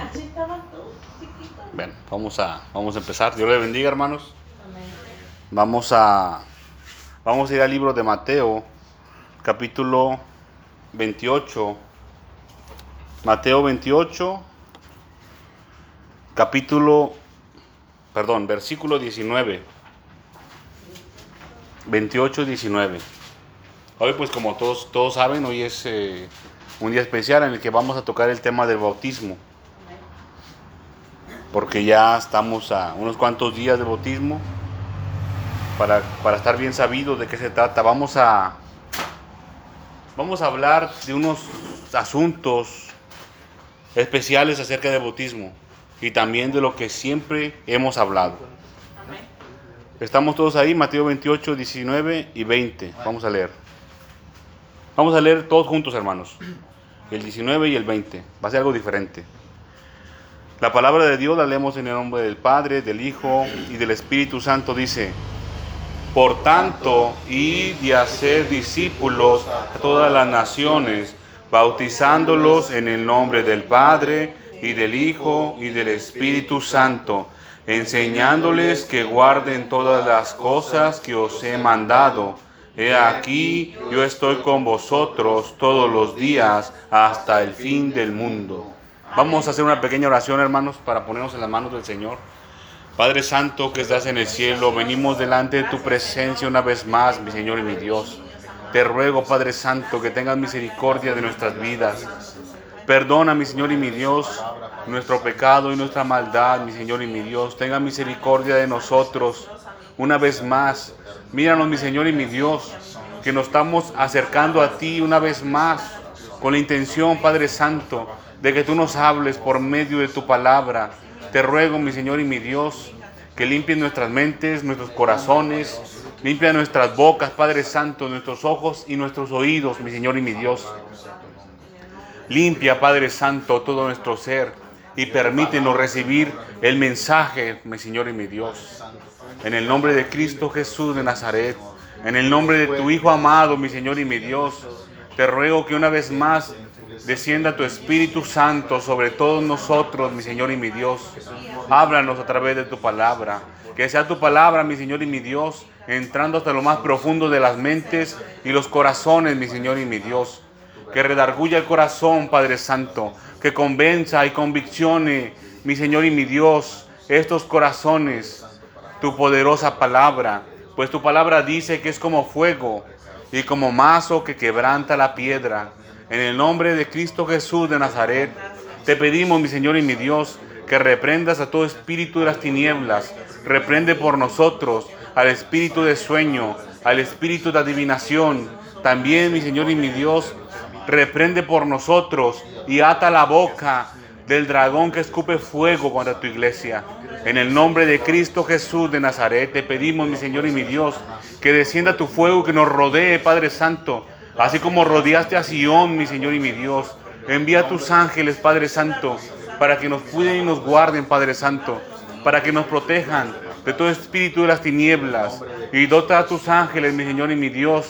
Así. Bueno, vamos a, vamos a empezar. Dios le bendiga, hermanos. Amén. Vamos a, vamos a ir al libro de Mateo, capítulo 28. Mateo 28, capítulo, perdón, versículo 19. 28, 19. Hoy, pues como todos, todos saben, hoy es eh, un día especial en el que vamos a tocar el tema del bautismo. Porque ya estamos a unos cuantos días de bautismo para, para estar bien sabidos de qué se trata. Vamos a, vamos a hablar de unos asuntos especiales acerca del bautismo y también de lo que siempre hemos hablado. Estamos todos ahí, Mateo 28, 19 y 20. Vamos a leer. Vamos a leer todos juntos, hermanos. El 19 y el 20. Va a ser algo diferente. La palabra de Dios la leemos en el nombre del Padre, del Hijo y del Espíritu Santo. Dice, por tanto, id y hacer discípulos a todas las naciones, bautizándolos en el nombre del Padre y del Hijo y del Espíritu Santo, enseñándoles que guarden todas las cosas que os he mandado. He aquí, yo estoy con vosotros todos los días hasta el fin del mundo. Vamos a hacer una pequeña oración, hermanos, para ponernos en las manos del Señor. Padre Santo que estás en el cielo, venimos delante de tu presencia una vez más, mi Señor y mi Dios. Te ruego, Padre Santo, que tengas misericordia de nuestras vidas. Perdona, mi Señor y mi Dios, nuestro pecado y nuestra maldad, mi Señor y mi Dios. Tenga misericordia de nosotros. Una vez más, míranos, mi Señor y mi Dios, que nos estamos acercando a ti una vez más, con la intención, Padre Santo, de que tú nos hables por medio de tu palabra. Te ruego, mi Señor y mi Dios, que limpies nuestras mentes, nuestros corazones, limpia nuestras bocas, Padre Santo, nuestros ojos y nuestros oídos, mi Señor y mi Dios. Limpia, Padre Santo, todo nuestro ser y permítenos recibir el mensaje, mi Señor y mi Dios. En el nombre de Cristo Jesús de Nazaret, en el nombre de tu Hijo amado, mi Señor y mi Dios, te ruego que una vez más descienda tu Espíritu Santo sobre todos nosotros, mi Señor y mi Dios. Háblanos a través de tu palabra. Que sea tu palabra, mi Señor y mi Dios, entrando hasta lo más profundo de las mentes y los corazones, mi Señor y mi Dios. Que redarguya el corazón, Padre Santo. Que convenza y conviccione, mi Señor y mi Dios, estos corazones. Tu poderosa palabra. Pues tu palabra dice que es como fuego y como mazo que quebranta la piedra. En el nombre de Cristo Jesús de Nazaret, te pedimos, mi Señor y mi Dios, que reprendas a todo espíritu de las tinieblas. Reprende por nosotros al espíritu de sueño, al espíritu de adivinación. También, mi Señor y mi Dios, reprende por nosotros y ata la boca del dragón que escupe fuego contra tu iglesia. En el nombre de Cristo Jesús de Nazaret, te pedimos, mi Señor y mi Dios, que descienda tu fuego, que nos rodee, Padre Santo, así como rodeaste a Sión, mi Señor y mi Dios. Envía a tus ángeles, Padre Santo, para que nos cuiden y nos guarden, Padre Santo, para que nos protejan de todo espíritu de las tinieblas. Y dota a tus ángeles, mi Señor y mi Dios,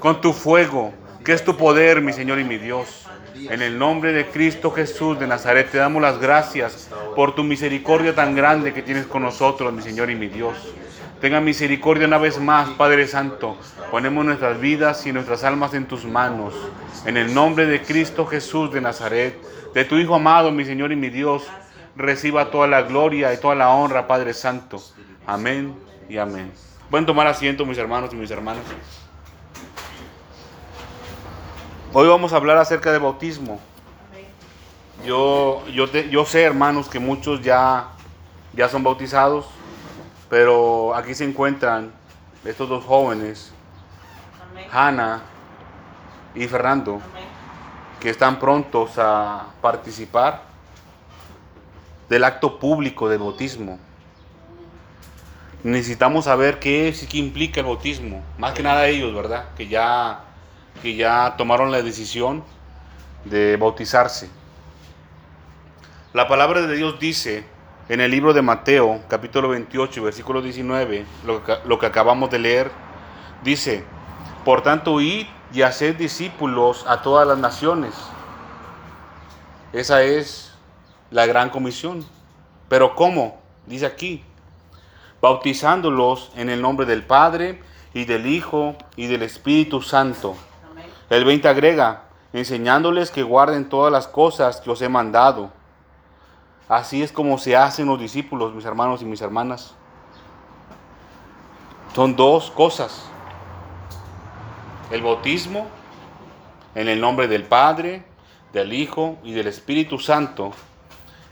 con tu fuego, que es tu poder, mi Señor y mi Dios. En el nombre de Cristo Jesús de Nazaret te damos las gracias por tu misericordia tan grande que tienes con nosotros, mi Señor y mi Dios. Tenga misericordia una vez más, Padre Santo. Ponemos nuestras vidas y nuestras almas en tus manos. En el nombre de Cristo Jesús de Nazaret, de tu Hijo amado, mi Señor y mi Dios, reciba toda la gloria y toda la honra, Padre Santo. Amén y amén. Pueden tomar asiento, mis hermanos y mis hermanas. Hoy vamos a hablar acerca del bautismo. Yo, yo, te- yo sé, hermanos, que muchos ya, ya son bautizados, pero aquí se encuentran estos dos jóvenes, Amén. Hannah y Fernando, Amén. que están prontos a participar del acto público del bautismo. Necesitamos saber qué es y qué implica el bautismo. Más que nada ellos, ¿verdad? Que ya, que ya tomaron la decisión de bautizarse. La palabra de Dios dice en el libro de Mateo, capítulo 28, versículo 19, lo que, lo que acabamos de leer, dice, por tanto, id y haced discípulos a todas las naciones. Esa es la gran comisión. Pero ¿cómo? Dice aquí, bautizándolos en el nombre del Padre y del Hijo y del Espíritu Santo. Amén. El 20 agrega, enseñándoles que guarden todas las cosas que os he mandado. Así es como se hacen los discípulos, mis hermanos y mis hermanas. Son dos cosas. El bautismo en el nombre del Padre, del Hijo y del Espíritu Santo.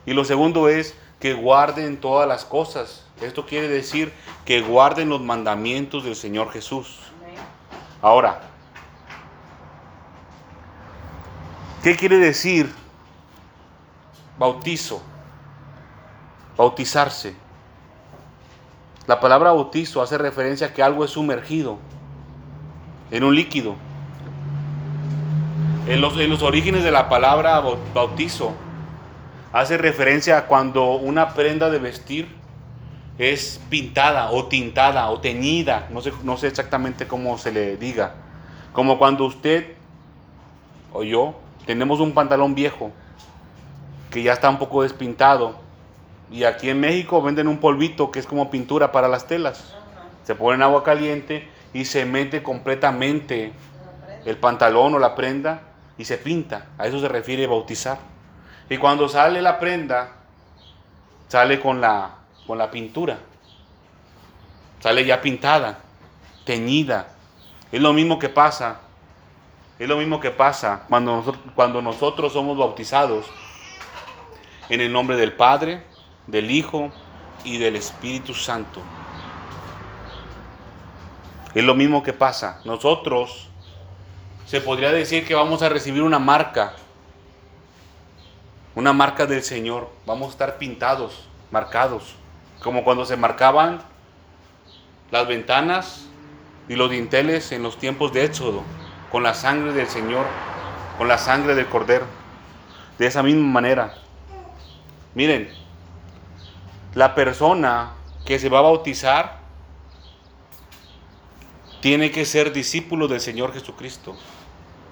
Y lo segundo es que guarden todas las cosas. Esto quiere decir que guarden los mandamientos del Señor Jesús. Ahora, ¿qué quiere decir bautizo? Bautizarse. La palabra bautizo hace referencia a que algo es sumergido en un líquido. En los, en los orígenes de la palabra bau- bautizo hace referencia a cuando una prenda de vestir es pintada o tintada o teñida, no sé, no sé exactamente cómo se le diga. Como cuando usted o yo tenemos un pantalón viejo que ya está un poco despintado y aquí en México venden un polvito que es como pintura para las telas. Se pone en agua caliente y se mete completamente el pantalón o la prenda y se pinta. A eso se refiere bautizar. Y cuando sale la prenda, sale con la, con la pintura. Sale ya pintada, teñida. Es lo mismo que pasa. Es lo mismo que pasa cuando cuando nosotros somos bautizados en el nombre del Padre, del Hijo y del Espíritu Santo. Es lo mismo que pasa. Nosotros se podría decir que vamos a recibir una marca, una marca del Señor. Vamos a estar pintados, marcados, como cuando se marcaban las ventanas y los dinteles en los tiempos de Éxodo, con la sangre del Señor, con la sangre del Cordero. De esa misma manera. Miren, la persona que se va a bautizar tiene que ser discípulo del Señor Jesucristo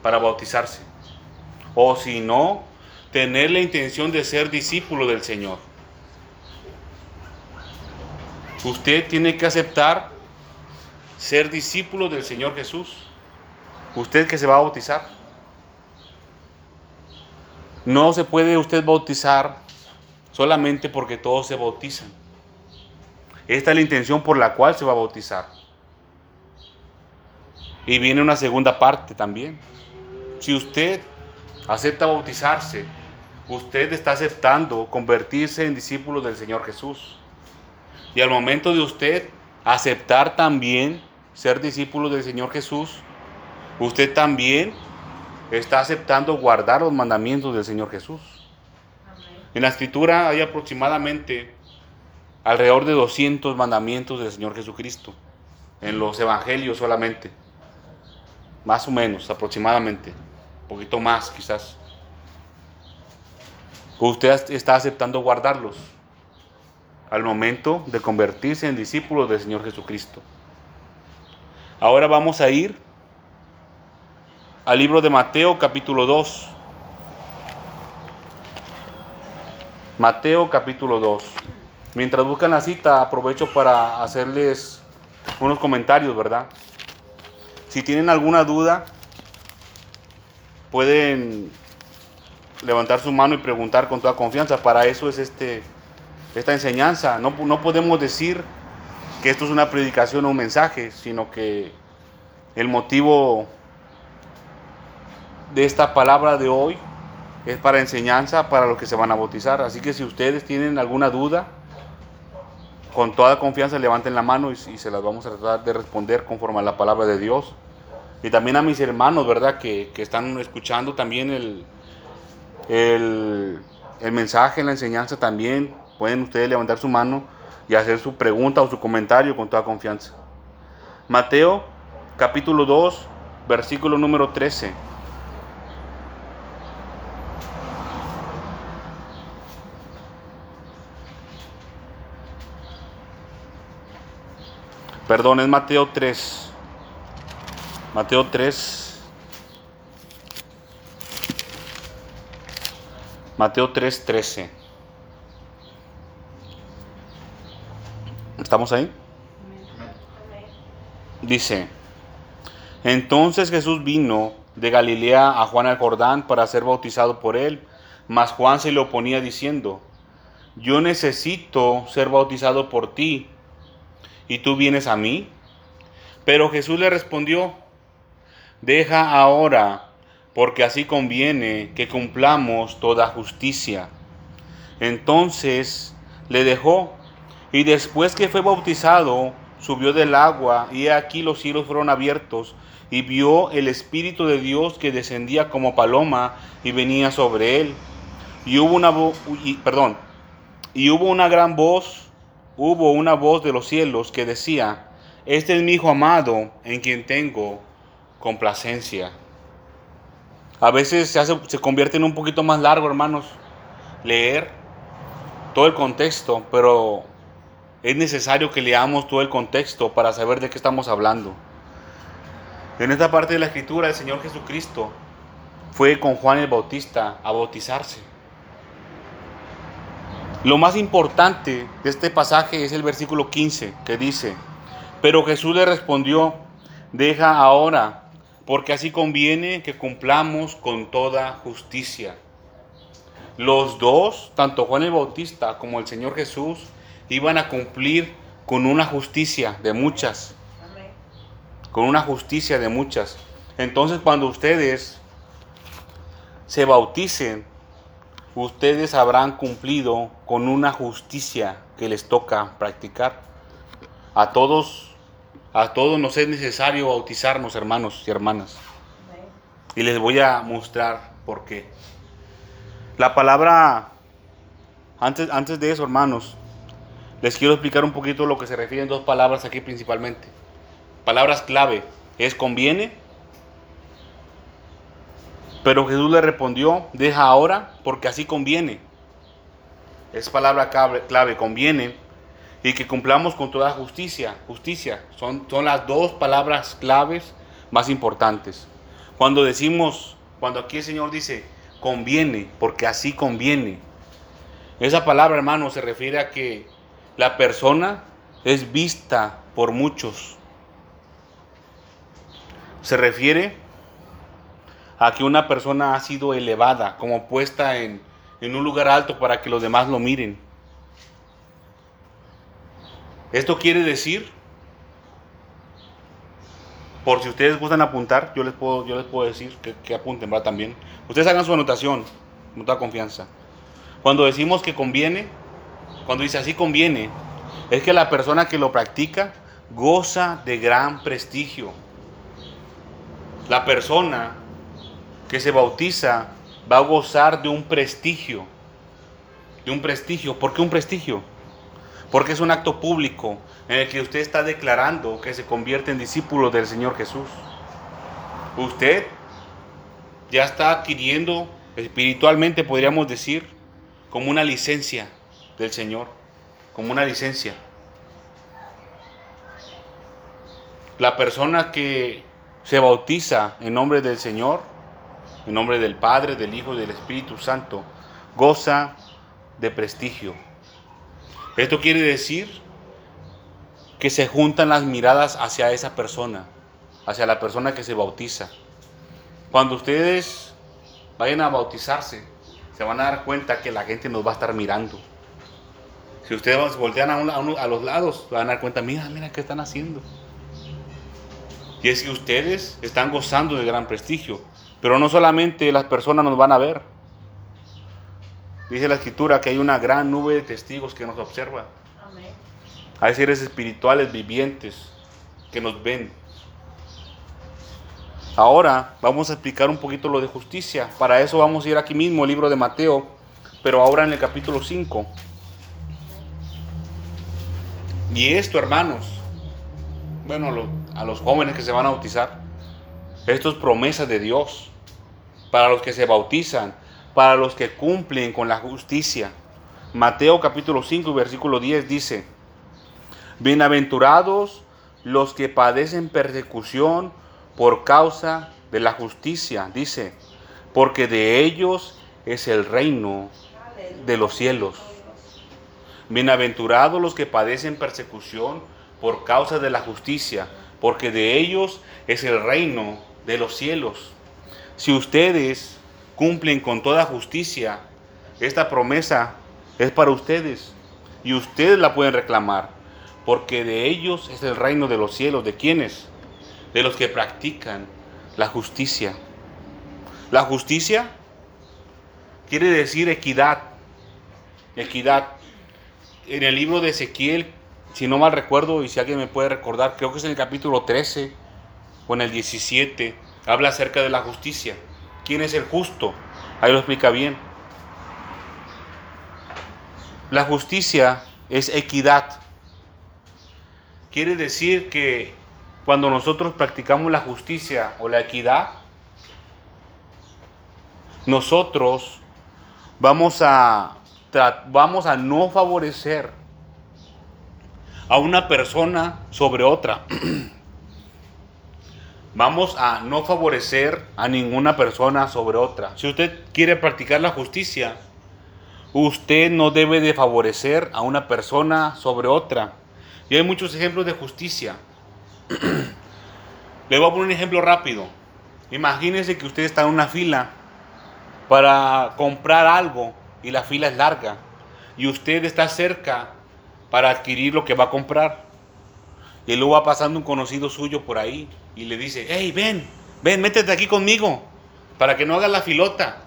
para bautizarse. O si no, tener la intención de ser discípulo del Señor. Usted tiene que aceptar ser discípulo del Señor Jesús. Usted que se va a bautizar. No se puede usted bautizar solamente porque todos se bautizan. Esta es la intención por la cual se va a bautizar. Y viene una segunda parte también. Si usted acepta bautizarse, usted está aceptando convertirse en discípulo del Señor Jesús. Y al momento de usted aceptar también ser discípulo del Señor Jesús, usted también está aceptando guardar los mandamientos del Señor Jesús. En la escritura hay aproximadamente alrededor de 200 mandamientos del Señor Jesucristo, en los evangelios solamente, más o menos, aproximadamente, un poquito más quizás. Usted está aceptando guardarlos al momento de convertirse en discípulo del Señor Jesucristo. Ahora vamos a ir al libro de Mateo capítulo 2. Mateo capítulo 2. Mientras buscan la cita, aprovecho para hacerles unos comentarios, ¿verdad? Si tienen alguna duda, pueden levantar su mano y preguntar con toda confianza. Para eso es este, esta enseñanza. No, no podemos decir que esto es una predicación o un mensaje, sino que el motivo de esta palabra de hoy es para enseñanza para los que se van a bautizar. Así que si ustedes tienen alguna duda, con toda confianza levanten la mano y, se las vamos a tratar de responder conforme a la palabra de Dios. Y también a mis hermanos, ¿verdad? Que, que están escuchando también el, el, el mensaje, la enseñanza también. Pueden ustedes levantar su mano y hacer su pregunta o su comentario con toda confianza. Mateo capítulo 2, versículo número 13. Perdón, es Mateo 3. Mateo 3. Mateo 3, 13. ¿Estamos ahí? Dice, entonces Jesús vino de Galilea a Juan al Jordán para ser bautizado por él, mas Juan se lo oponía diciendo, yo necesito ser bautizado por ti y tú vienes a mí. Pero Jesús le respondió, deja ahora, porque así conviene que cumplamos toda justicia. Entonces le dejó, y después que fue bautizado, subió del agua, y aquí los cielos fueron abiertos, y vio el Espíritu de Dios que descendía como paloma y venía sobre él. Y hubo una perdón, y hubo una gran voz, hubo una voz de los cielos que decía, este es mi hijo amado en quien tengo complacencia. A veces se, hace, se convierte en un poquito más largo, hermanos, leer todo el contexto, pero es necesario que leamos todo el contexto para saber de qué estamos hablando. En esta parte de la escritura, el Señor Jesucristo fue con Juan el Bautista a bautizarse. Lo más importante de este pasaje es el versículo 15 que dice, pero Jesús le respondió, deja ahora, porque así conviene que cumplamos con toda justicia. Los dos, tanto Juan el Bautista como el Señor Jesús, iban a cumplir con una justicia de muchas con una justicia de muchas. Entonces cuando ustedes se bauticen, ustedes habrán cumplido con una justicia que les toca practicar. A todos, a todos nos es necesario bautizarnos, hermanos y hermanas. Y les voy a mostrar por qué. La palabra, antes, antes de eso, hermanos, les quiero explicar un poquito lo que se refieren dos palabras aquí principalmente. Palabras clave, es conviene. Pero Jesús le respondió, deja ahora, porque así conviene. Es palabra clave, conviene. Y que cumplamos con toda justicia. Justicia, son, son las dos palabras claves más importantes. Cuando decimos, cuando aquí el Señor dice, conviene, porque así conviene. Esa palabra, hermano, se refiere a que la persona es vista por muchos. Se refiere a que una persona ha sido elevada, como puesta en, en un lugar alto para que los demás lo miren. Esto quiere decir, por si ustedes gustan apuntar, yo les puedo, yo les puedo decir que, que apunten, va también. Ustedes hagan su anotación, con toda confianza. Cuando decimos que conviene, cuando dice así conviene, es que la persona que lo practica goza de gran prestigio. La persona que se bautiza va a gozar de un prestigio. De un prestigio. ¿Por qué un prestigio? Porque es un acto público en el que usted está declarando que se convierte en discípulo del Señor Jesús. Usted ya está adquiriendo espiritualmente, podríamos decir, como una licencia del Señor, como una licencia. La persona que se bautiza en nombre del Señor, en nombre del Padre, del Hijo y del Espíritu Santo, goza de prestigio. Esto quiere decir que se juntan las miradas hacia esa persona, hacia la persona que se bautiza. Cuando ustedes vayan a bautizarse, se van a dar cuenta que la gente nos va a estar mirando. Si ustedes voltean a, a a los lados, se van a dar cuenta, mira, mira qué están haciendo. Y es que ustedes están gozando de gran prestigio. Pero no solamente las personas nos van a ver. Dice la escritura que hay una gran nube de testigos que nos observa. Amén. Hay seres espirituales vivientes que nos ven. Ahora vamos a explicar un poquito lo de justicia. Para eso vamos a ir aquí mismo, el libro de Mateo, pero ahora en el capítulo 5. Y esto, hermanos, bueno, a los, a los jóvenes que se van a bautizar, esto es promesa de Dios para los que se bautizan, para los que cumplen con la justicia. Mateo capítulo 5, versículo 10 dice, Bienaventurados los que padecen persecución por causa de la justicia, dice, porque de ellos es el reino de los cielos. Bienaventurados los que padecen persecución por causa de la justicia, porque de ellos es el reino de los cielos. Si ustedes cumplen con toda justicia, esta promesa es para ustedes y ustedes la pueden reclamar, porque de ellos es el reino de los cielos. ¿De quiénes? De los que practican la justicia. La justicia quiere decir equidad. Equidad. En el libro de Ezequiel, si no mal recuerdo, y si alguien me puede recordar, creo que es en el capítulo 13 o en el 17, habla acerca de la justicia. ¿Quién es el justo? Ahí lo explica bien. La justicia es equidad. Quiere decir que cuando nosotros practicamos la justicia o la equidad, nosotros vamos a, vamos a no favorecer a una persona sobre otra. Vamos a no favorecer a ninguna persona sobre otra. Si usted quiere practicar la justicia, usted no debe de favorecer a una persona sobre otra. Y hay muchos ejemplos de justicia. Le voy a poner un ejemplo rápido. Imagínense que usted está en una fila para comprar algo y la fila es larga y usted está cerca para adquirir lo que va a comprar. Y luego va pasando un conocido suyo por ahí y le dice, hey, ven, ven, métete aquí conmigo para que no hagas la filota.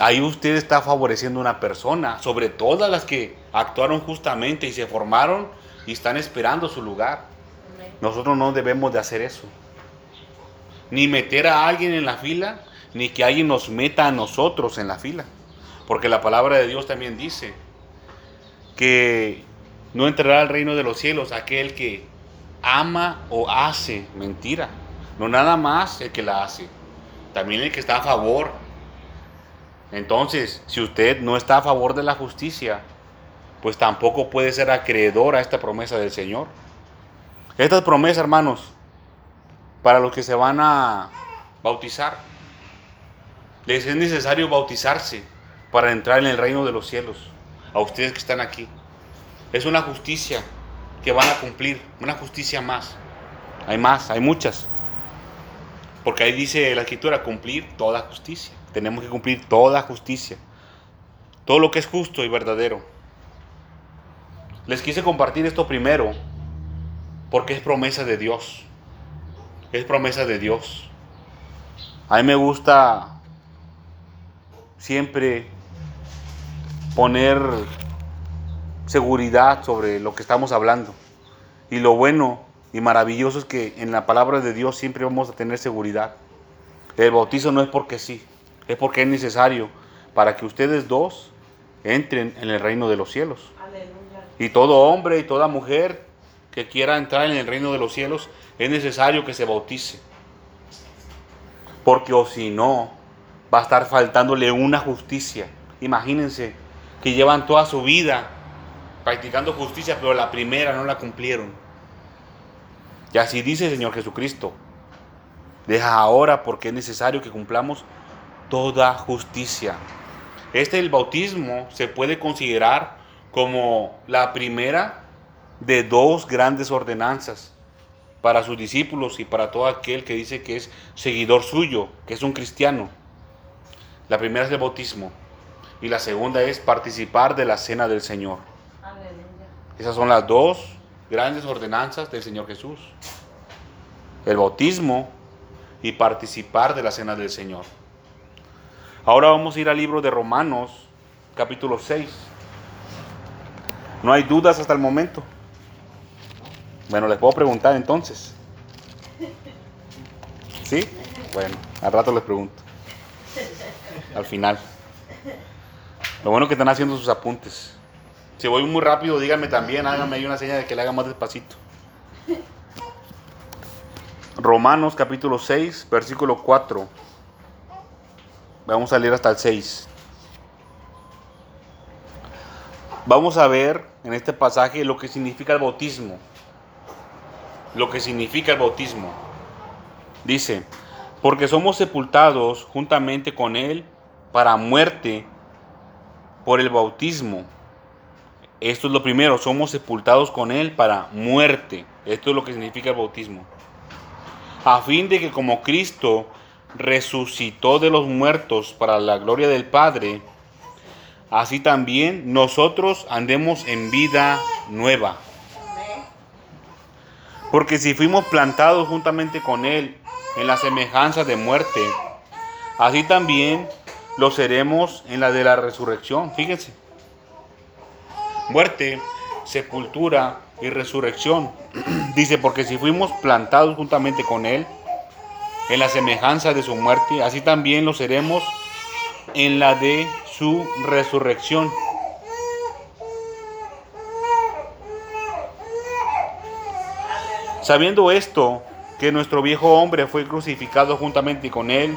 Ahí usted está favoreciendo a una persona, sobre todas las que actuaron justamente y se formaron y están esperando su lugar. Nosotros no debemos de hacer eso. Ni meter a alguien en la fila, ni que alguien nos meta a nosotros en la fila. Porque la palabra de Dios también dice, que no entrará al reino de los cielos aquel que ama o hace mentira. No nada más el que la hace, también el que está a favor. Entonces, si usted no está a favor de la justicia, pues tampoco puede ser acreedor a esta promesa del Señor. Esta promesa, hermanos, para los que se van a bautizar, les es necesario bautizarse para entrar en el reino de los cielos a ustedes que están aquí. Es una justicia que van a cumplir, una justicia más. Hay más, hay muchas. Porque ahí dice la escritura, cumplir toda justicia. Tenemos que cumplir toda justicia. Todo lo que es justo y verdadero. Les quise compartir esto primero porque es promesa de Dios. Es promesa de Dios. A mí me gusta siempre poner seguridad sobre lo que estamos hablando. Y lo bueno y maravilloso es que en la palabra de Dios siempre vamos a tener seguridad. El bautizo no es porque sí, es porque es necesario para que ustedes dos entren en el reino de los cielos. Y todo hombre y toda mujer que quiera entrar en el reino de los cielos es necesario que se bautice. Porque o si no, va a estar faltándole una justicia. Imagínense que llevan toda su vida practicando justicia, pero la primera no la cumplieron. Y así dice el Señor Jesucristo. Deja ahora porque es necesario que cumplamos toda justicia. Este el bautismo se puede considerar como la primera de dos grandes ordenanzas para sus discípulos y para todo aquel que dice que es seguidor suyo, que es un cristiano. La primera es el bautismo y la segunda es participar de la cena del Señor. Esas son las dos grandes ordenanzas del Señor Jesús. El bautismo y participar de la cena del Señor. Ahora vamos a ir al libro de Romanos, capítulo 6. No hay dudas hasta el momento. Bueno, les puedo preguntar entonces. ¿Sí? Bueno, al rato les pregunto. Al final. Lo bueno que están haciendo sus apuntes. Si voy muy rápido, díganme también, háganme ahí una señal de que le haga más despacito. Romanos capítulo 6, versículo 4. Vamos a leer hasta el 6. Vamos a ver en este pasaje lo que significa el bautismo. Lo que significa el bautismo. Dice, porque somos sepultados juntamente con Él para muerte por el bautismo. Esto es lo primero, somos sepultados con Él para muerte. Esto es lo que significa el bautismo. A fin de que como Cristo resucitó de los muertos para la gloria del Padre, así también nosotros andemos en vida nueva. Porque si fuimos plantados juntamente con Él en la semejanza de muerte, así también lo seremos en la de la resurrección. Fíjense. Muerte, sepultura y resurrección. Dice, porque si fuimos plantados juntamente con Él en la semejanza de su muerte, así también lo seremos en la de su resurrección. Sabiendo esto, que nuestro viejo hombre fue crucificado juntamente con él,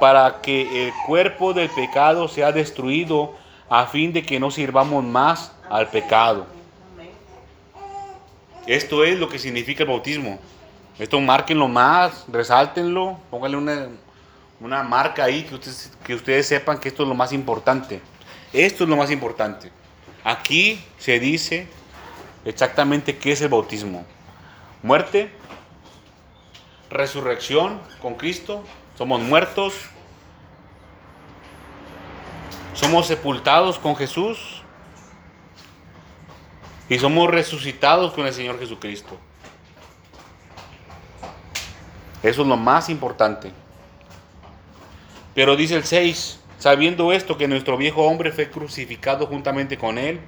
para que el cuerpo del pecado sea destruido, a fin de que no sirvamos más al pecado. Esto es lo que significa el bautismo. Esto márquenlo más, resáltenlo, pónganle una, una marca ahí que ustedes, que ustedes sepan que esto es lo más importante. Esto es lo más importante. Aquí se dice exactamente qué es el bautismo. Muerte, resurrección con Cristo, somos muertos, somos sepultados con Jesús y somos resucitados con el Señor Jesucristo. Eso es lo más importante. Pero dice el 6, sabiendo esto que nuestro viejo hombre fue crucificado juntamente con él,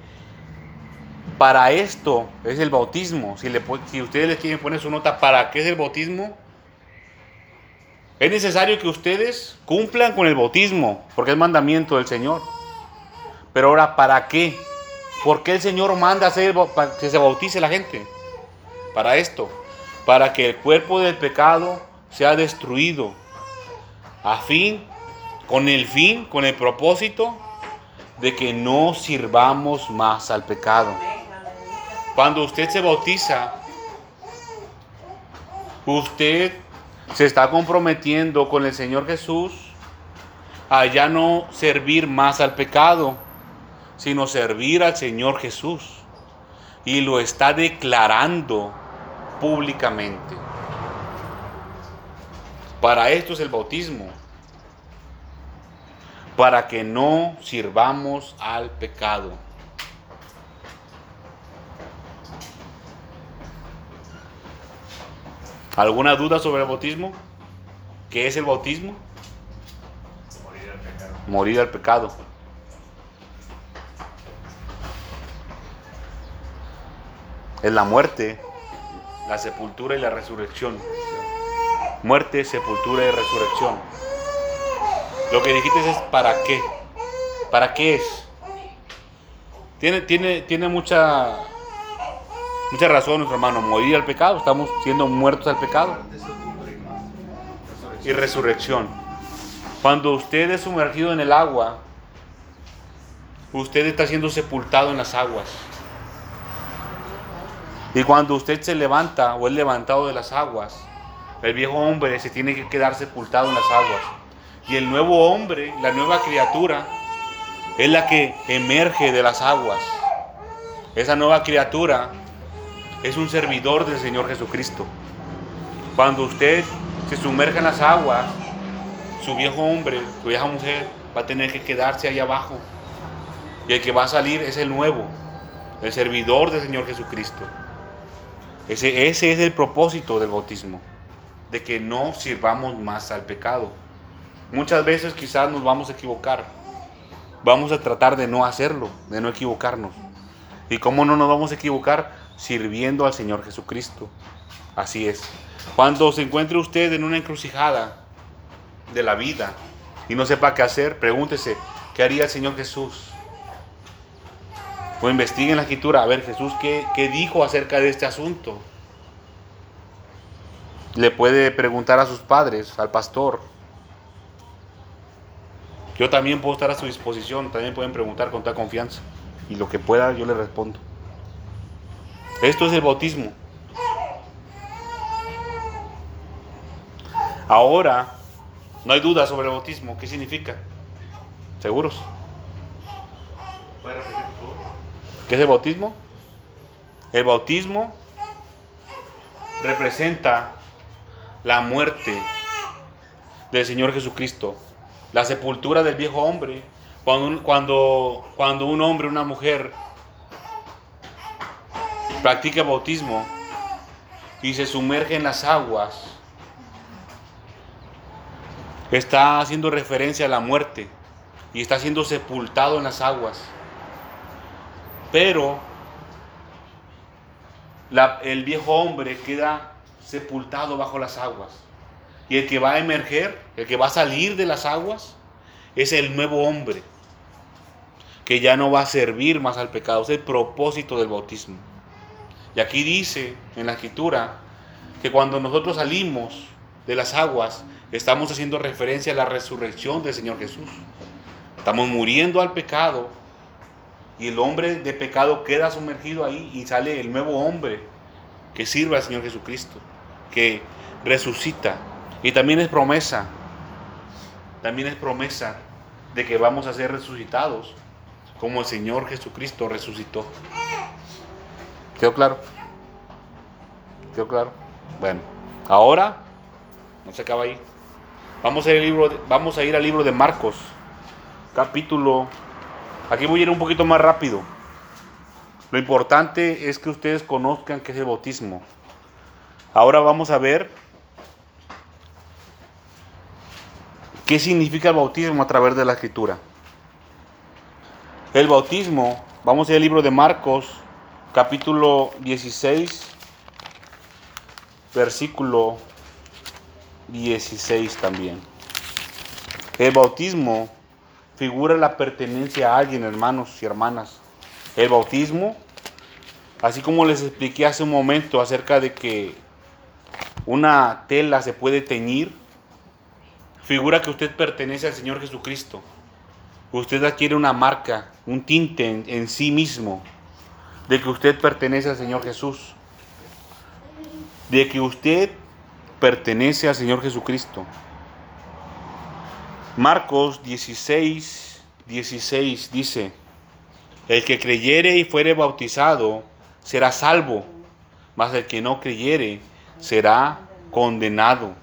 para esto es el bautismo. Si, si ustedes les quieren poner su nota, ¿para qué es el bautismo? Es necesario que ustedes cumplan con el bautismo, porque es mandamiento del Señor. Pero ahora, ¿para qué? ¿Por qué el Señor manda hacer, que se bautice la gente? Para esto, para que el cuerpo del pecado sea destruido, a fin, con el fin, con el propósito de que no sirvamos más al pecado. Cuando usted se bautiza, usted se está comprometiendo con el Señor Jesús a ya no servir más al pecado, sino servir al Señor Jesús. Y lo está declarando públicamente. Para esto es el bautismo. Para que no sirvamos al pecado. ¿Alguna duda sobre el bautismo? ¿Qué es el bautismo? Morir al pecado. Morir al pecado. Es la muerte, la sepultura y la resurrección. Muerte, sepultura y resurrección. Lo que dijiste es para qué. ¿Para qué es? Tiene, tiene, tiene mucha, mucha razón nuestro hermano. Morir al pecado. Estamos siendo muertos al pecado. Y resurrección. Cuando usted es sumergido en el agua, usted está siendo sepultado en las aguas. Y cuando usted se levanta o es levantado de las aguas, el viejo hombre se tiene que quedar sepultado en las aguas. Y el nuevo hombre, la nueva criatura, es la que emerge de las aguas. Esa nueva criatura es un servidor del Señor Jesucristo. Cuando usted se sumerge en las aguas, su viejo hombre, su vieja mujer, va a tener que quedarse ahí abajo. Y el que va a salir es el nuevo, el servidor del Señor Jesucristo. Ese, ese es el propósito del bautismo, de que no sirvamos más al pecado. Muchas veces quizás nos vamos a equivocar. Vamos a tratar de no hacerlo, de no equivocarnos. ¿Y cómo no nos vamos a equivocar? Sirviendo al Señor Jesucristo. Así es. Cuando se encuentre usted en una encrucijada de la vida y no sepa qué hacer, pregúntese, ¿qué haría el Señor Jesús? O investigue en la escritura, a ver Jesús qué, qué dijo acerca de este asunto. Le puede preguntar a sus padres, al pastor. Yo también puedo estar a su disposición, también pueden preguntar con toda confianza. Y lo que pueda yo le respondo. Esto es el bautismo. Ahora, no hay duda sobre el bautismo. ¿Qué significa? ¿Seguros? ¿Qué es el bautismo? El bautismo representa la muerte del Señor Jesucristo, la sepultura del viejo hombre. Cuando un, cuando, cuando un hombre, una mujer practica bautismo y se sumerge en las aguas, está haciendo referencia a la muerte y está siendo sepultado en las aguas. Pero el viejo hombre queda sepultado bajo las aguas. Y el que va a emerger, el que va a salir de las aguas, es el nuevo hombre, que ya no va a servir más al pecado. Es el propósito del bautismo. Y aquí dice en la escritura que cuando nosotros salimos de las aguas, estamos haciendo referencia a la resurrección del Señor Jesús. Estamos muriendo al pecado y el hombre de pecado queda sumergido ahí y sale el nuevo hombre que sirve al Señor Jesucristo, que resucita. Y también es promesa, también es promesa de que vamos a ser resucitados como el Señor Jesucristo resucitó. ¿Quedó claro? ¿Quedó claro? Bueno, ahora no se acaba ahí. Vamos a ir al libro vamos a ir al libro de Marcos, capítulo. Aquí voy a ir un poquito más rápido. Lo importante es que ustedes conozcan qué es el bautismo. Ahora vamos a ver qué significa el bautismo a través de la escritura. El bautismo, vamos al libro de Marcos, capítulo 16, versículo 16 también. El bautismo figura la pertenencia a alguien, hermanos y hermanas. El bautismo, así como les expliqué hace un momento acerca de que una tela se puede teñir, figura que usted pertenece al Señor Jesucristo. Usted adquiere una marca, un tinte en, en sí mismo, de que usted pertenece al Señor Jesús. De que usted pertenece al Señor Jesucristo. Marcos 16, 16 dice, el que creyere y fuere bautizado será salvo, mas el que no creyere será condenado.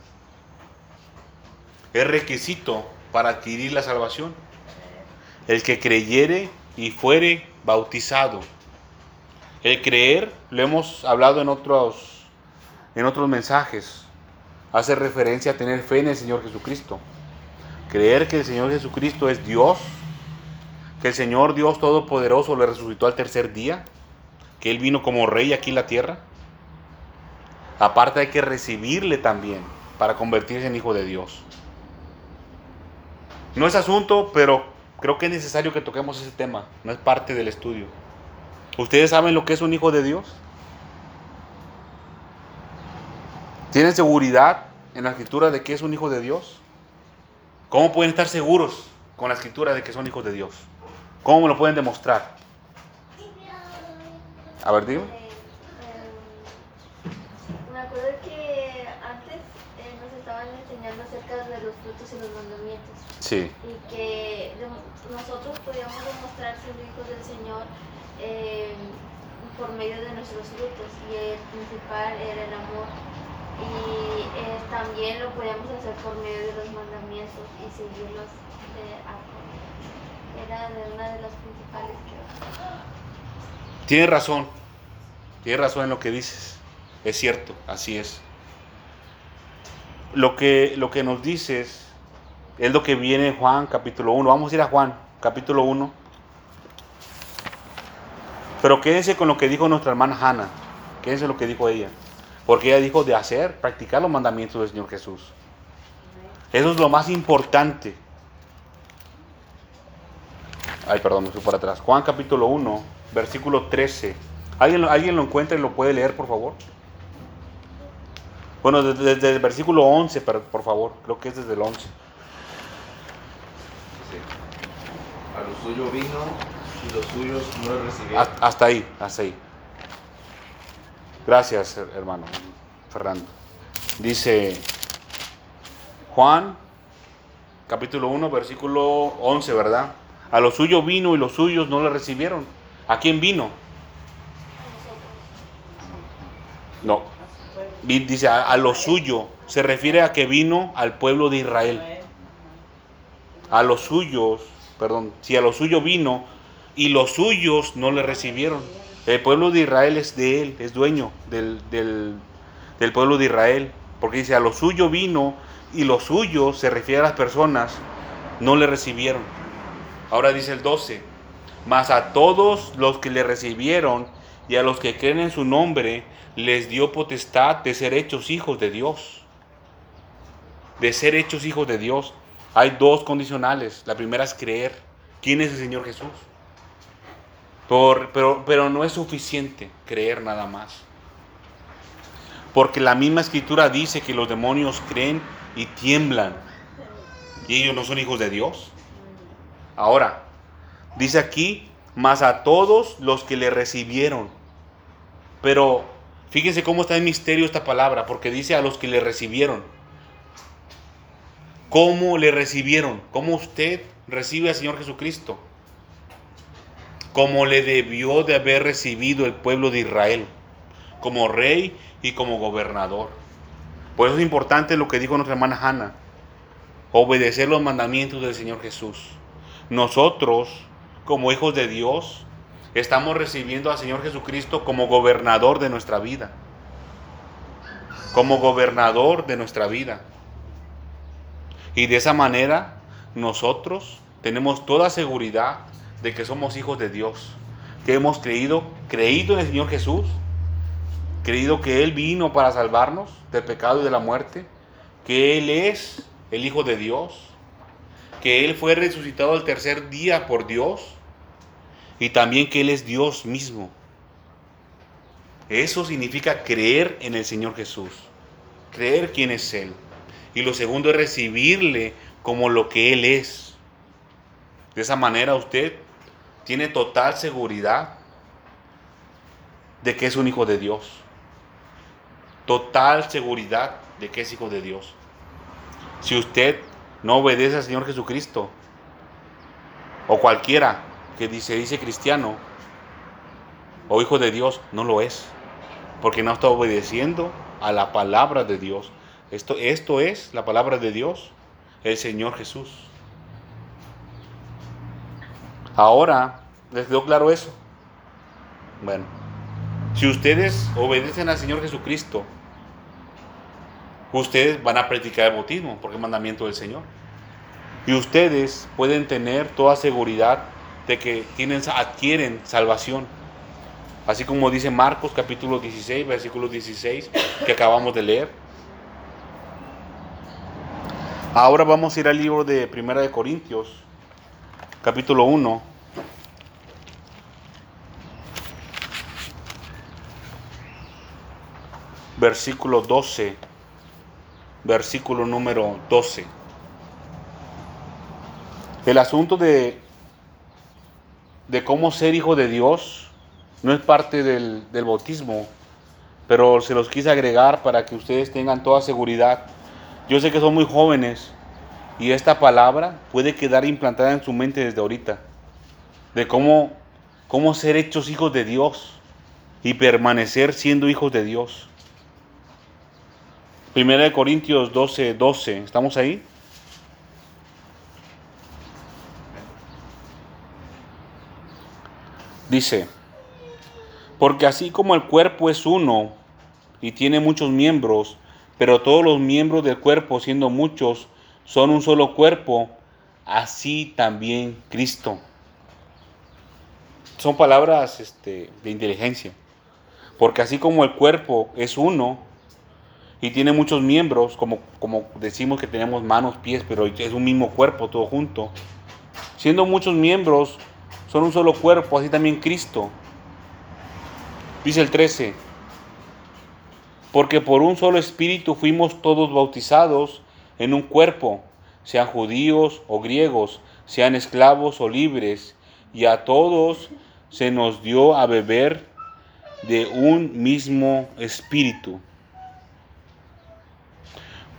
Es requisito para adquirir la salvación. El que creyere y fuere bautizado. El creer, lo hemos hablado en otros, en otros mensajes, hace referencia a tener fe en el Señor Jesucristo. Creer que el Señor Jesucristo es Dios, que el Señor Dios Todopoderoso le resucitó al tercer día, que Él vino como rey aquí en la tierra. Aparte hay que recibirle también para convertirse en hijo de Dios. No es asunto, pero creo que es necesario que toquemos ese tema. No es parte del estudio. ¿Ustedes saben lo que es un hijo de Dios? ¿Tienen seguridad en la escritura de que es un hijo de Dios? ¿Cómo pueden estar seguros con la escritura de que son hijos de Dios? ¿Cómo me lo pueden demostrar? A ver, eh, me acuerdo que antes eh, nos estaban enseñando acerca de los frutos y los mandamientos Sí. y que nosotros podíamos demostrar ser hijos del Señor eh, por medio de nuestros frutos y el principal era el amor y eh, también lo podíamos hacer por medio de los mandamientos y seguirlos de a- era de una de las principales que Tienes razón. Tienes razón en lo que dices. Es cierto, así es. Lo que, lo que nos dices es lo que viene en Juan capítulo 1. Vamos a ir a Juan capítulo 1. Pero quédense con lo que dijo nuestra hermana Hannah. Quédense lo que dijo ella. Porque ella dijo de hacer, practicar los mandamientos del Señor Jesús. Eso es lo más importante. Ay, perdón, me fui para atrás. Juan capítulo 1, versículo 13. ¿Alguien, lo- ¿Alguien lo encuentra y lo puede leer, por favor? Bueno, desde, desde el versículo 11, pero, por favor. Creo que es desde el 11. Dice, A lo suyo vino y los suyos no le recibieron. Hasta, hasta ahí, hasta ahí. Gracias, her- hermano Fernando. Dice Juan, capítulo 1, versículo 11, ¿verdad? A lo suyo vino y los suyos no le recibieron. ¿A quién vino? No. Dice a, a lo suyo. Se refiere a que vino al pueblo de Israel. A los suyos, perdón, si a lo suyo vino y los suyos no le recibieron. El pueblo de Israel es de él, es dueño del, del, pueblo de Israel. Porque dice a lo suyo vino y los suyos, se refiere a las personas, no le recibieron. Ahora dice el 12, mas a todos los que le recibieron y a los que creen en su nombre, les dio potestad de ser hechos hijos de Dios. De ser hechos hijos de Dios. Hay dos condicionales. La primera es creer. ¿Quién es el Señor Jesús? Pero, pero no es suficiente creer nada más. Porque la misma escritura dice que los demonios creen y tiemblan. Y ellos no son hijos de Dios. Ahora, dice aquí, más a todos los que le recibieron. Pero fíjense cómo está en misterio esta palabra, porque dice a los que le recibieron. ¿Cómo le recibieron? ¿Cómo usted recibe al Señor Jesucristo? Como le debió de haber recibido el pueblo de Israel, como rey y como gobernador. Por eso es importante lo que dijo nuestra hermana Hannah, obedecer los mandamientos del Señor Jesús. Nosotros, como hijos de Dios, estamos recibiendo al Señor Jesucristo como gobernador de nuestra vida. Como gobernador de nuestra vida. Y de esa manera nosotros tenemos toda seguridad de que somos hijos de Dios. Que hemos creído, creído en el Señor Jesús. Creído que Él vino para salvarnos del pecado y de la muerte. Que Él es el Hijo de Dios. Que Él fue resucitado al tercer día por Dios. Y también que Él es Dios mismo. Eso significa creer en el Señor Jesús. Creer quién es Él. Y lo segundo es recibirle como lo que Él es. De esa manera usted tiene total seguridad de que es un hijo de Dios. Total seguridad de que es hijo de Dios. Si usted no obedece al Señor Jesucristo, o cualquiera que dice, dice cristiano, o hijo de Dios, no lo es. Porque no está obedeciendo a la palabra de Dios. Esto, esto es la palabra de Dios, el Señor Jesús. Ahora, ¿les quedó claro eso? Bueno, si ustedes obedecen al Señor Jesucristo, ustedes van a practicar el bautismo, porque es mandamiento del Señor. Y ustedes pueden tener toda seguridad de que tienen, adquieren salvación. Así como dice Marcos capítulo 16, versículo 16, que acabamos de leer. Ahora vamos a ir al libro de Primera de Corintios, capítulo 1. Versículo 12. Versículo número 12. El asunto de, de cómo ser hijo de Dios no es parte del, del bautismo, pero se los quise agregar para que ustedes tengan toda seguridad. Yo sé que son muy jóvenes y esta palabra puede quedar implantada en su mente desde ahorita, de cómo, cómo ser hechos hijos de Dios y permanecer siendo hijos de Dios. Primera de Corintios 12, 12, ¿estamos ahí? Dice, porque así como el cuerpo es uno y tiene muchos miembros, pero todos los miembros del cuerpo, siendo muchos, son un solo cuerpo, así también Cristo. Son palabras este, de inteligencia. Porque así como el cuerpo es uno y tiene muchos miembros, como, como decimos que tenemos manos, pies, pero es un mismo cuerpo todo junto, siendo muchos miembros, son un solo cuerpo, así también Cristo. Dice el 13, porque por un solo espíritu fuimos todos bautizados en un cuerpo, sean judíos o griegos, sean esclavos o libres, y a todos se nos dio a beber de un mismo espíritu.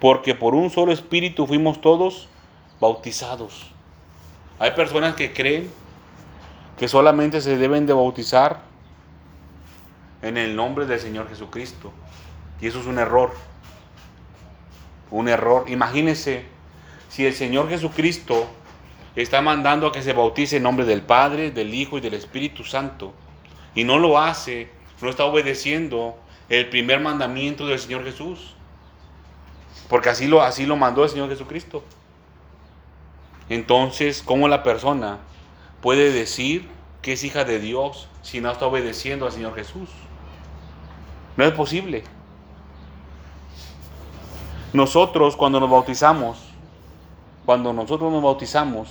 Porque por un solo espíritu fuimos todos bautizados. Hay personas que creen que solamente se deben de bautizar en el nombre del Señor Jesucristo. Y eso es un error. Un error. Imagínense si el Señor Jesucristo está mandando a que se bautice en nombre del Padre, del Hijo y del Espíritu Santo. Y no lo hace, no está obedeciendo el primer mandamiento del Señor Jesús. Porque así lo, así lo mandó el Señor Jesucristo. Entonces, ¿cómo la persona puede decir que es hija de Dios si no está obedeciendo al Señor Jesús? No es posible. Nosotros cuando nos bautizamos, cuando nosotros nos bautizamos,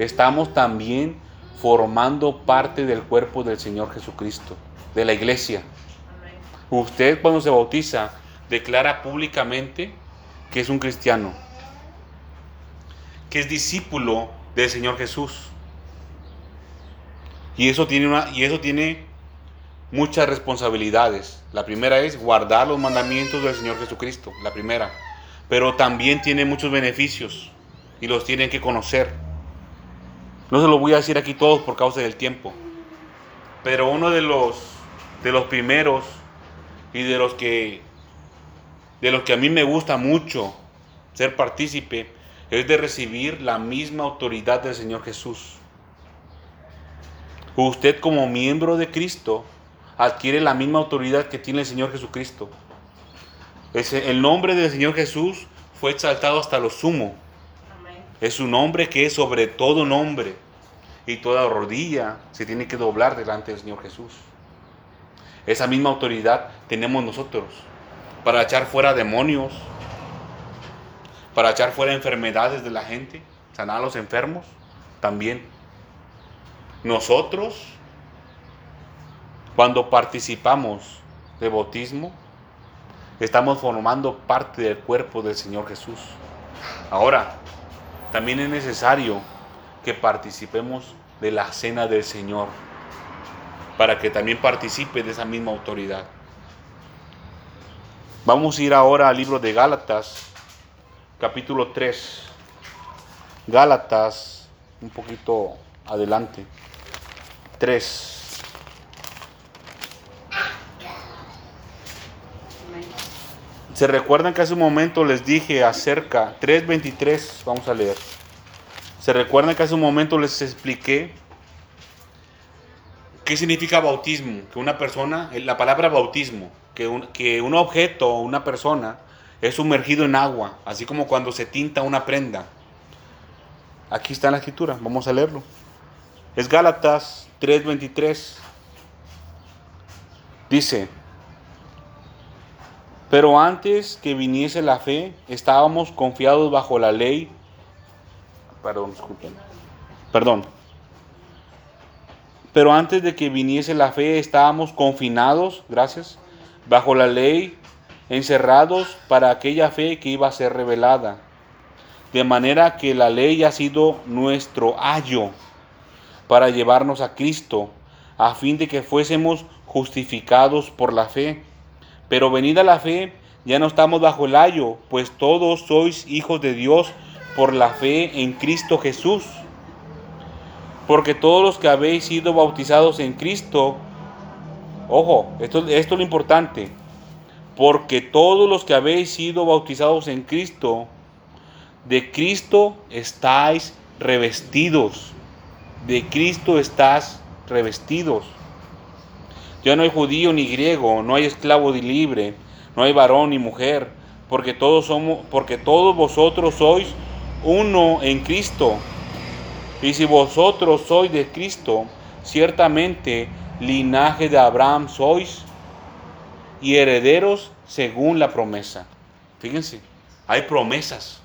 estamos también formando parte del cuerpo del Señor Jesucristo, de la iglesia. Usted cuando se bautiza declara públicamente que es un cristiano, que es discípulo del Señor Jesús. Y eso tiene una y eso tiene muchas responsabilidades. La primera es guardar los mandamientos del Señor Jesucristo, la primera. Pero también tiene muchos beneficios y los tienen que conocer. No se lo voy a decir aquí todos por causa del tiempo. Pero uno de los de los primeros y de los que de los que a mí me gusta mucho ser partícipe es de recibir la misma autoridad del Señor Jesús. Usted como miembro de Cristo adquiere la misma autoridad que tiene el Señor Jesucristo. El nombre del Señor Jesús fue exaltado hasta lo sumo. Es un nombre que es sobre todo nombre. Y toda rodilla se tiene que doblar delante del Señor Jesús. Esa misma autoridad tenemos nosotros para echar fuera demonios, para echar fuera enfermedades de la gente, sanar a los enfermos también. Nosotros, cuando participamos de bautismo, estamos formando parte del cuerpo del Señor Jesús. Ahora, también es necesario que participemos de la cena del Señor, para que también participe de esa misma autoridad. Vamos a ir ahora al libro de Gálatas, capítulo 3. Gálatas, un poquito adelante. 3. Se recuerdan que hace un momento les dije acerca, 3.23, vamos a leer. Se recuerdan que hace un momento les expliqué qué significa bautismo, que una persona, la palabra bautismo, que un, que un objeto o una persona es sumergido en agua, así como cuando se tinta una prenda. Aquí está la escritura, vamos a leerlo. Es Gálatas 3:23. Dice, pero antes que viniese la fe, estábamos confiados bajo la ley. Perdón, disculpen. Perdón. Pero antes de que viniese la fe, estábamos confinados, gracias, bajo la ley, encerrados para aquella fe que iba a ser revelada. De manera que la ley ha sido nuestro ayo para llevarnos a Cristo, a fin de que fuésemos justificados por la fe. Pero venida la fe, ya no estamos bajo el ayo, pues todos sois hijos de Dios por la fe en Cristo Jesús. Porque todos los que habéis sido bautizados en Cristo, ojo, esto, es lo importante, porque todos los que habéis sido bautizados en Cristo, de Cristo estáis revestidos. De Cristo estás revestidos. Ya no hay judío ni griego, no hay esclavo ni libre, no hay varón ni mujer, porque todos somos, porque todos vosotros sois uno en Cristo. Y si vosotros sois de Cristo, ciertamente linaje de Abraham sois y herederos según la promesa. Fíjense, hay promesas.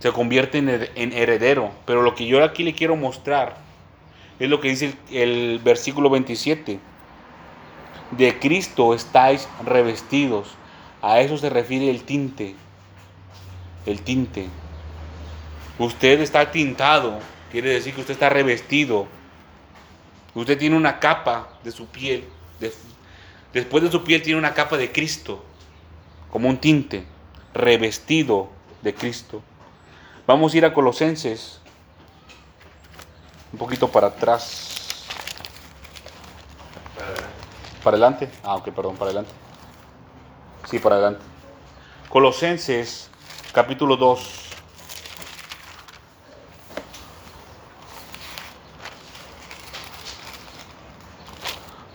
Se convierte en heredero. Pero lo que yo aquí le quiero mostrar es lo que dice el, el versículo 27. De Cristo estáis revestidos. A eso se refiere el tinte. El tinte. Usted está tintado. Quiere decir que usted está revestido. Usted tiene una capa de su piel. de- después de su piel tiene una capa de Cristo. Como un tinte. Revestido de Cristo. Vamos a ir a Colosenses un poquito para atrás. Para adelante. ¿Para adelante? Ah, ok, perdón, para adelante. Sí, para adelante. Colosenses, capítulo 2.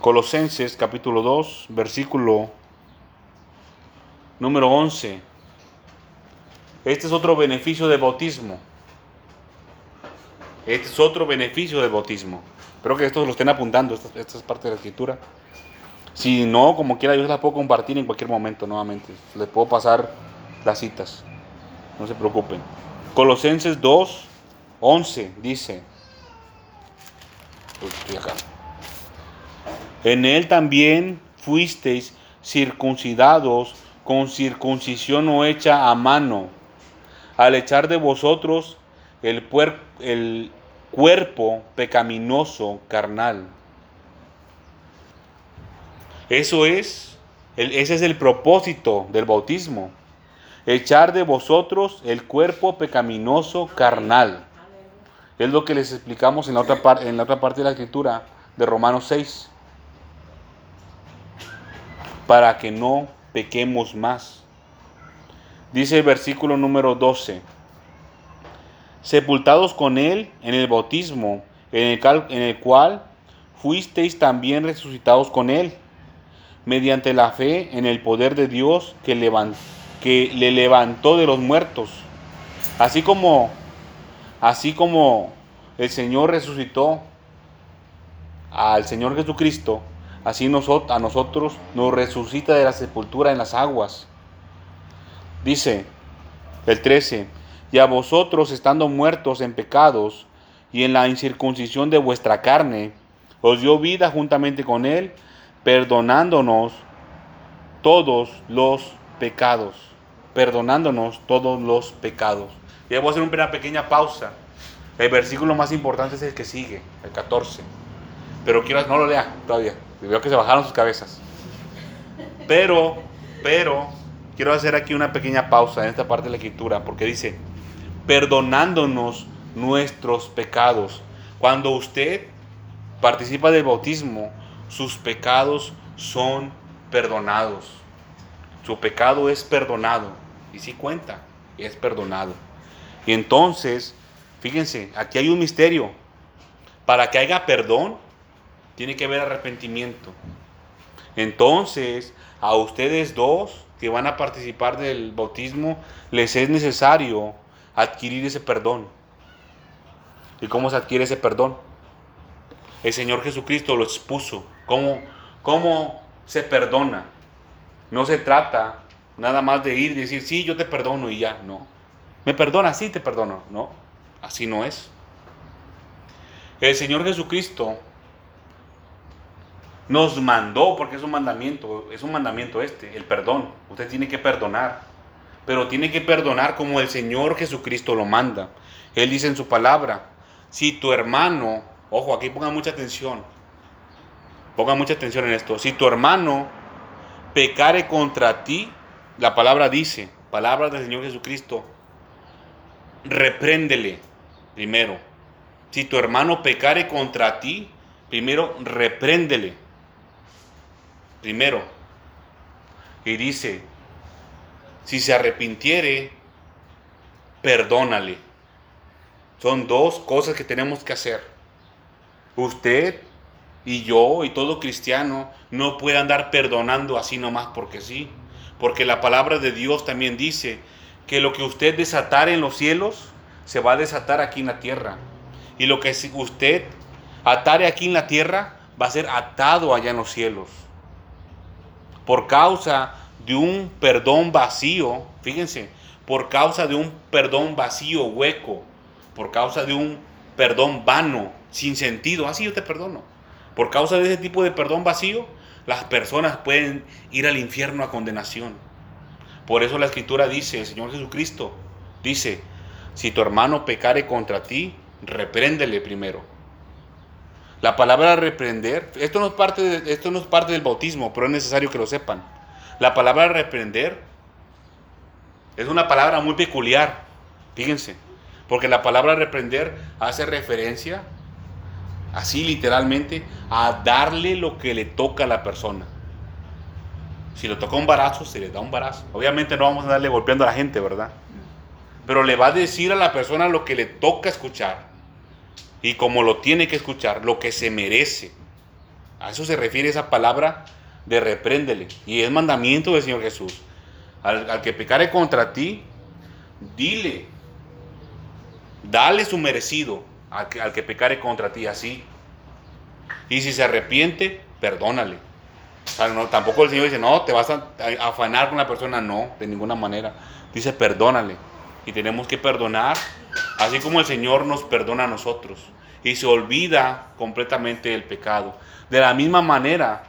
Colosenses, capítulo 2, versículo número 11. Este es otro beneficio del bautismo. Este es otro beneficio del bautismo. Espero que estos lo estén apuntando, esta, esta es parte de la escritura. Si no, como quiera, yo las puedo compartir en cualquier momento nuevamente. Les puedo pasar las citas. No se preocupen. Colosenses 2, 11 dice. Estoy acá. En él también fuisteis circuncidados con circuncisión no hecha a mano, al echar de vosotros el, puer- el cuerpo pecaminoso carnal. Eso es, el- ese es el propósito del bautismo. Echar de vosotros el cuerpo pecaminoso carnal. Es lo que les explicamos en la otra, par- en la otra parte de la escritura de Romanos 6. Para que no pequemos más. Dice el versículo número 12. Sepultados con él en el bautismo, en el, cual fuisteis también resucitados con él mediante la fe en el poder de Dios que, que le levantó de los muertos. Así como, así como el Señor resucitó al Señor Jesucristo, así a nosotros nos resucita de la sepultura en las aguas. Dice el 13, y a vosotros estando muertos en pecados y en la incircuncisión de vuestra carne, os dio vida juntamente con él, perdonándonos todos los pecados, perdonándonos todos los pecados. Y voy a hacer una pequeña pausa. El versículo más importante es el que sigue, el 14. Pero quiero, no lo lea todavía. Veo que se bajaron sus cabezas. Pero, pero, quiero hacer aquí una pequeña pausa en esta parte de la escritura, porque dice, perdonándonos nuestros pecados. Cuando usted participa del bautismo, sus pecados son perdonados. Su pecado es perdonado. Y si cuenta, es perdonado. Y entonces, fíjense, aquí hay un misterio. Para que haya perdón, tiene que haber arrepentimiento. Entonces, a ustedes dos que van a participar del bautismo, les es necesario adquirir ese perdón. ¿Y cómo se adquiere ese perdón? El Señor Jesucristo lo expuso. ¿Cómo, cómo se perdona? No se trata nada más de ir y decir, sí, yo te perdono y ya. No. ¿Me perdona? Sí, te perdono. No. Así no es. El Señor Jesucristo nos mandó, porque es un mandamiento, es un mandamiento este, el perdón. Usted tiene que perdonar, pero tiene que perdonar como el Señor Jesucristo lo manda. Él dice en su palabra, si tu hermano, ojo, aquí pongan mucha atención, pongan mucha atención en esto, si tu hermano pecare contra ti, la palabra dice, palabra del Señor Jesucristo, repréndele primero. Si tu hermano pecare contra ti, primero repréndele. Primero. Y dice, si se arrepintiere, perdónale. Son dos cosas que tenemos que hacer. Usted y yo y todo cristiano no puede andar perdonando así nomás porque sí. Porque la palabra de Dios también dice que lo que usted desatare en los cielos se va a desatar aquí en la tierra. Y lo que usted atare aquí en la tierra va a ser atado allá en los cielos. Por causa de un perdón vacío, fíjense, por causa de un perdón vacío, hueco, por causa de un perdón vano, sin sentido, así yo te perdono. Por causa de ese tipo de perdón vacío, las personas pueden ir al infierno a condenación. Por eso la escritura dice, el Señor Jesucristo dice, si tu hermano pecare contra ti, repréndele primero. La palabra reprender, esto no, es parte de- esto no es parte del bautismo, pero es necesario que lo sepan. La palabra reprender es una palabra muy peculiar, fíjense, porque la palabra reprender hace referencia así literalmente, a darle lo que le toca a la persona. Si le toca un barazo, se le da un barazo. Obviamente no vamos a darle golpeando a la gente, ¿verdad? Pero le va a decir a la persona lo que le toca escuchar. Y como lo tiene que escuchar, lo que se merece. A eso se refiere esa palabra de repréndele. Y es mandamiento del Señor Jesús. Al, al que pecare contra ti, dile. Dale su merecido al que, al que pecare contra ti así. Y si se arrepiente, perdónale. No, tampoco el Señor dice, no, te vas a, a afanar con la persona. No, de ninguna manera. Dice, perdónale. Y tenemos que perdonar, así como el Señor nos perdona a nosotros. Y se olvida completamente el pecado. De la misma manera,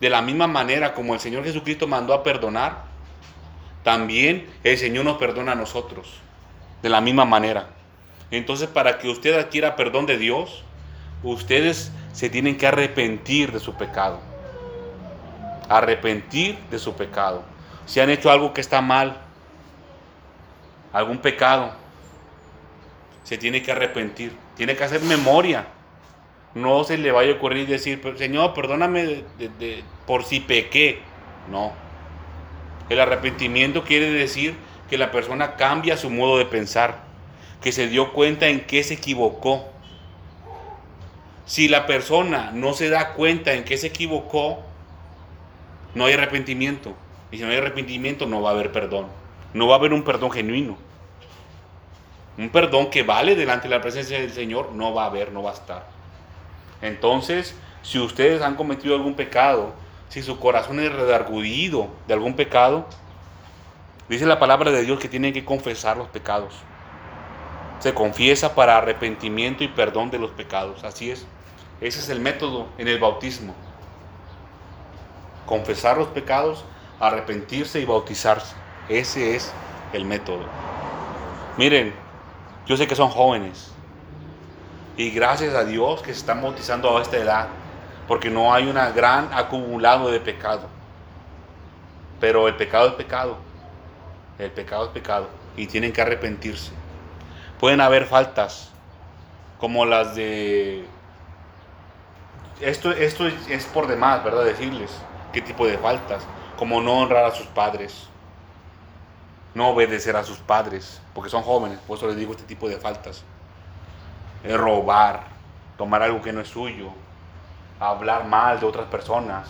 de la misma manera como el Señor Jesucristo mandó a perdonar, también el Señor nos perdona a nosotros. De la misma manera. Entonces, para que usted adquiera perdón de Dios, ustedes se tienen que arrepentir de su pecado. Arrepentir de su pecado. Si han hecho algo que está mal, algún pecado, se tiene que arrepentir. Tiene que hacer memoria. No se le vaya a ocurrir decir, Señor, perdóname de, por si pequé. No. El arrepentimiento quiere decir que la persona cambia su modo de pensar, que se dio cuenta en qué se equivocó. Si la persona no se da cuenta en qué se equivocó, no hay arrepentimiento. Y si no hay arrepentimiento, no va a haber perdón. No va a haber un perdón genuino. Un perdón que vale delante de la presencia del Señor, no va a haber, no va a estar. Entonces, si ustedes han cometido algún pecado, si su corazón es redarguido de algún pecado, dice la palabra de Dios que tienen que confesar los pecados. Se confiesa para arrepentimiento y perdón de los pecados. Así es. Ese es el método en el bautismo. Confesar los pecados, arrepentirse y bautizarse. Ese es el método. Miren, yo sé que son jóvenes. Y gracias a Dios que se están bautizando a esta edad. Porque no hay un gran acumulado de pecado. Pero el pecado es pecado. El pecado es pecado. Y tienen que arrepentirse. Pueden haber faltas. Como las de... Esto, esto es por demás, ¿verdad? Decirles qué tipo de faltas. Como no honrar a sus padres no obedecer a sus padres, porque son jóvenes, por eso les digo este tipo de faltas. Es robar, tomar algo que no es suyo, hablar mal de otras personas,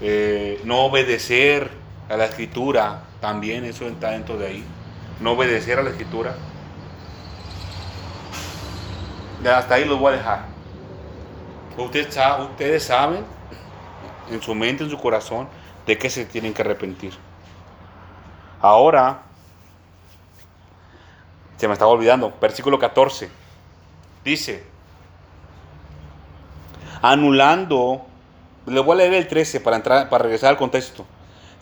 eh, no obedecer a la escritura, también eso está dentro de ahí. No obedecer a la escritura. Hasta ahí los voy a dejar. Ustedes, ustedes saben en su mente, en su corazón, de qué se tienen que arrepentir. Ahora, se me estaba olvidando, versículo 14, dice, anulando, le voy a leer el 13 para, entrar, para regresar al contexto,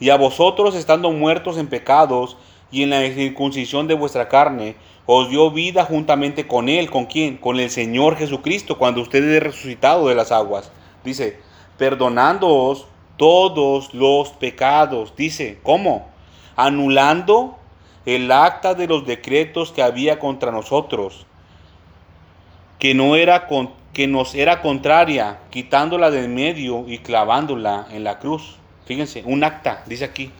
y a vosotros estando muertos en pecados y en la circuncisión de vuestra carne, os dio vida juntamente con Él, ¿con quién? Con el Señor Jesucristo, cuando usted es resucitado de las aguas. Dice, perdonándoos todos los pecados. Dice, ¿cómo? Anulando el acta de los decretos que había contra nosotros, que, no era con, que nos era contraria, quitándola del medio y clavándola en la cruz. Fíjense, un acta, dice aquí,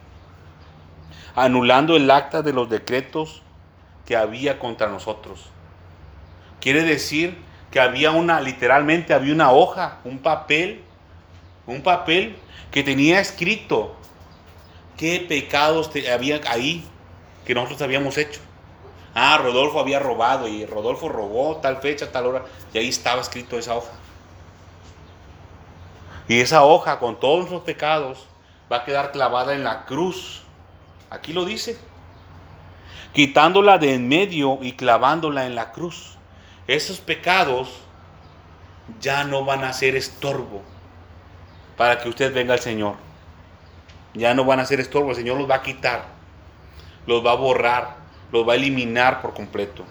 anulando el acta de los decretos que había contra nosotros. Quiere decir que había una, literalmente había una hoja, un papel, un papel que tenía escrito qué pecados había ahí que nosotros habíamos hecho. Ah, Rodolfo había robado y Rodolfo robó tal fecha, tal hora, y ahí estaba escrito esa hoja. Y esa hoja con todos nuestros pecados va a quedar clavada en la cruz. Aquí lo dice. Quitándola de en medio y clavándola en la cruz. Esos pecados ya no van a ser estorbo para que usted venga al Señor. Ya no van a ser estorbo, el Señor los va a quitar, los va a borrar, los va a eliminar por completo.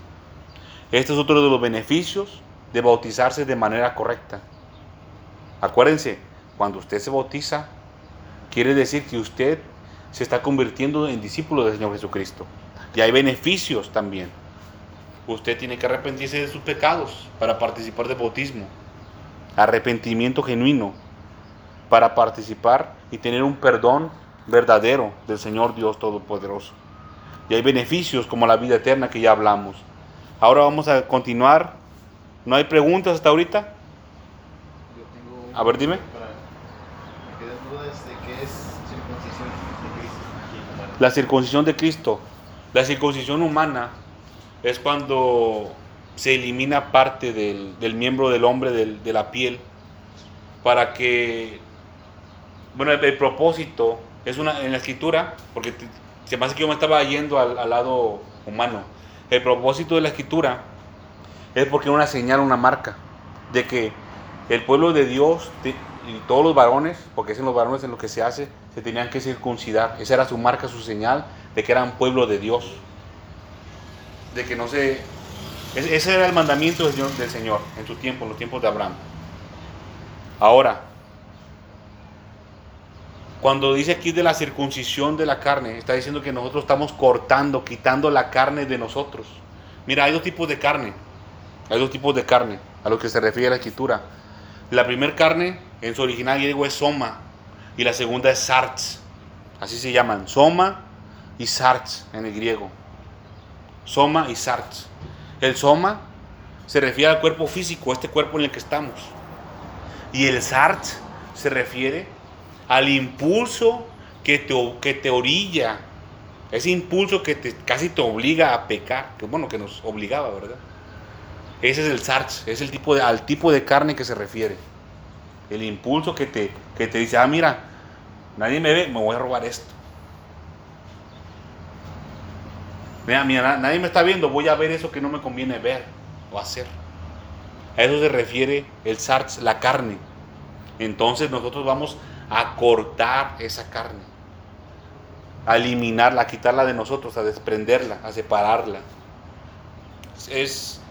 Este es otro de los beneficios de bautizarse de manera correcta. Acuérdense, cuando usted se bautiza, quiere decir que usted se está convirtiendo en discípulo del Señor Jesucristo. Y hay beneficios también. usted tiene que arrepentirse de sus pecados para participar del bautismo. Arrepentimiento genuino para participar y tener un perdón verdadero del Señor Dios Todopoderoso. Y hay beneficios como la vida eterna que ya hablamos. Ahora vamos a continuar. ¿No hay preguntas hasta ahorita? A ver, dime. para- Me quedan dudas de qué es circuncisión de Cristo. humana. La circuncisión de Cristo. La circuncisión humana es cuando se elimina parte del, del miembro del hombre del- de la piel para que, bueno, el, propósito es una, en la escritura, porque se me hace que yo me estaba yendo al, lado humano. El propósito de la escritura es porque una señal, una marca de que el pueblo de Dios y todos los varones, porque es en los varones en lo que se hace, se tenían que circuncidar. Esa era su marca, su señal de que eran pueblo de Dios. De que no se... ese- Ese era el mandamiento del Señor, del Señor en su tiempo, en los tiempos de Abraham. Ahora, cuando dice aquí de la circuncisión de la carne, está diciendo que nosotros estamos cortando, quitando la carne de nosotros. Mira, hay dos tipos de carne. Hay dos tipos de carne a lo que se refiere la escritura. La primera carne en su original griego es soma y la segunda es sarx. Así se llaman, soma y sarx en el griego. Soma y sarx. El soma se refiere al cuerpo físico, este cuerpo en el que estamos. Y el sarx se refiere al impulso que te, que te orilla, ese impulso que te, casi te obliga a pecar, que bueno, que nos obligaba, ¿verdad? Ese es el sarx, es el tipo de, al tipo de carne que se refiere. El impulso que te, que te dice, ah, mira, nadie me ve, me voy a robar esto. Mira, mira, na- nadie me está viendo, voy a ver eso que no me conviene ver o hacer. A eso se refiere el sarx, la carne. Entonces nosotros vamos a cortar esa carne, a eliminarla, a quitarla de nosotros, a desprenderla, a separarla. Es,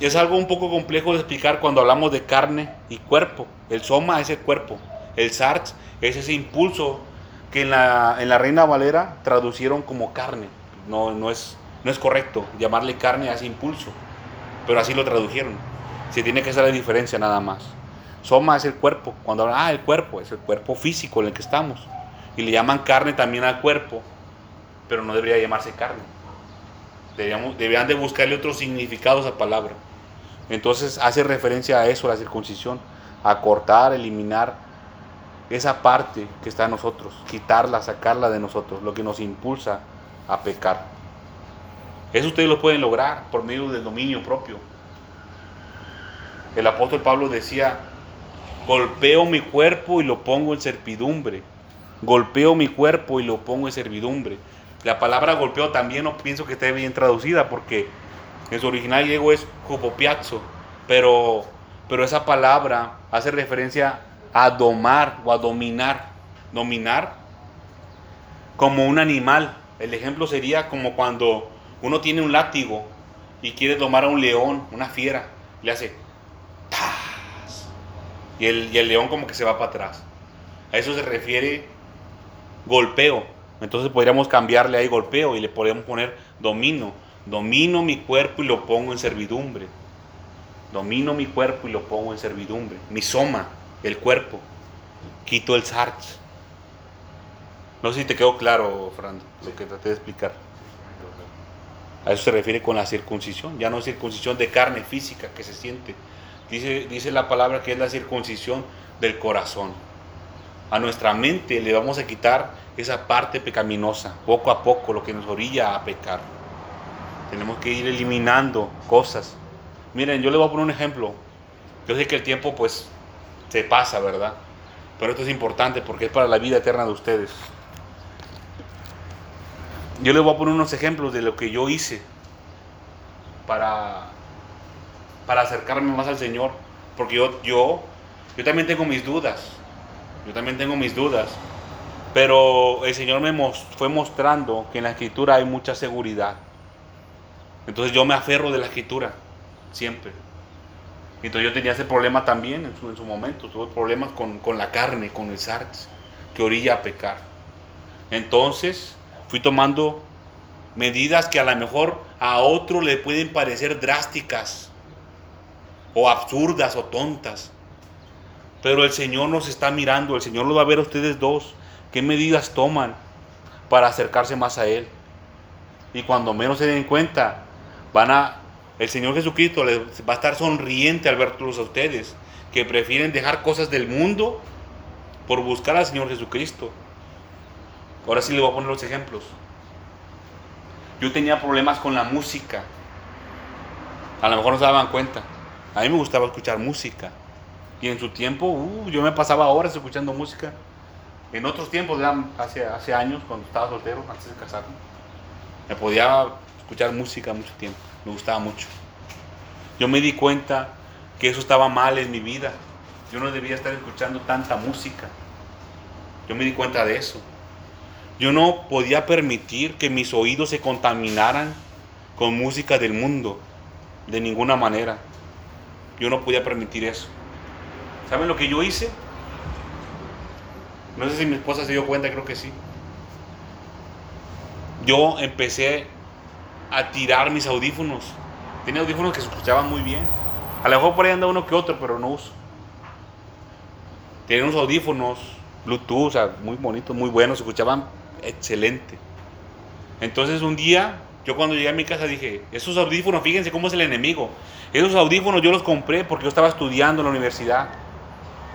es algo un poco complejo de explicar cuando hablamos de carne y cuerpo. El soma es el cuerpo, el sarx es ese impulso que en la, en la Reina Valera traducieron como carne. No, no, es, no es correcto llamarle carne a ese impulso, pero así lo tradujeron. Se tiene que hacer la diferencia nada más. Soma es el cuerpo. Cuando hablan, ah, el cuerpo, es el cuerpo físico en el que estamos. Y le llaman carne también al cuerpo, pero no debería llamarse carne. Deberían de buscarle otro significado a esa palabra. Entonces hace referencia a eso, la circuncisión, a cortar, eliminar esa parte que está en nosotros, quitarla, sacarla de nosotros, lo que nos impulsa a pecar. Eso ustedes lo pueden lograr por medio del dominio propio. El apóstol Pablo decía, golpeo mi cuerpo y lo pongo en servidumbre. Golpeo mi cuerpo y lo pongo en servidumbre. La palabra golpeo también no pienso que esté bien traducida porque en su original griego es jupopiazzo, pero, pero esa palabra hace referencia a domar o a dominar. Dominar como un animal. El ejemplo sería como cuando uno tiene un látigo y quiere domar a un león, una fiera, le hace. Y el, y el león como que se va para atrás. A eso se refiere golpeo. Entonces podríamos cambiarle ahí golpeo y le podemos poner domino. Domino mi cuerpo y lo pongo en servidumbre. Domino mi cuerpo y lo pongo en servidumbre. Mi soma, el cuerpo. Quito el sarx. No sé si te quedó claro, Fran, lo que traté de explicar. A eso se refiere con la circuncisión. Ya no es circuncisión de carne física que se siente. Dice, dice la palabra que es la circuncisión del corazón. A nuestra mente le vamos a quitar esa parte pecaminosa, poco a poco, lo que nos orilla a pecar. Tenemos que ir eliminando cosas. Miren, yo les voy a poner un ejemplo. Yo sé que el tiempo pues se pasa, ¿verdad? Pero esto es importante porque es para la vida eterna de ustedes. Yo les voy a poner unos ejemplos de lo que yo hice para, para acercarme más al Señor. Porque yo, yo, yo también tengo mis dudas. Yo también tengo mis dudas. Pero el Señor me mos- fue mostrando que en la escritura hay mucha seguridad. Entonces yo me aferro de la escritura, siempre. Entonces yo tenía ese problema también en su, en su momento. Tuve problemas con, con la carne, con el sarx, que orilla a pecar. Entonces fui tomando medidas que a lo mejor a otro le pueden parecer drásticas o absurdas o tontas. Pero el Señor nos está mirando, el Señor lo va a ver a ustedes dos. ¿Qué medidas toman para acercarse más a Él? Y cuando menos se den cuenta, van a, el Señor Jesucristo les va a estar sonriente al verlos a ustedes, que prefieren dejar cosas del mundo por buscar al Señor Jesucristo. Ahora sí le voy a poner los ejemplos. Yo tenía problemas con la música. A lo mejor no se daban cuenta. A mí me gustaba escuchar música. Y en su tiempo, uh, yo me pasaba horas escuchando música. En otros tiempos, ya hace, hace años, cuando estaba soltero, antes de casarme, me podía escuchar música mucho tiempo. Me gustaba mucho. Yo me di cuenta que eso estaba mal en mi vida. Yo no debía estar escuchando tanta música. Yo me di cuenta de eso. Yo no podía permitir que mis oídos se contaminaran con música del mundo. De ninguna manera. Yo no podía permitir eso. ¿Saben lo que yo hice? No sé si mi esposa se dio cuenta, creo que sí. Yo empecé a tirar mis audífonos. Tenía audífonos que se escuchaban muy bien. A lo mejor por ahí anda uno que otro, pero no uso. Tenía unos audífonos Bluetooth, o sea, muy bonitos, muy buenos, se escuchaban excelente. Entonces un día, yo cuando llegué a mi casa dije, esos audífonos, fíjense cómo es el enemigo. Esos audífonos yo los compré porque yo estaba estudiando en la universidad.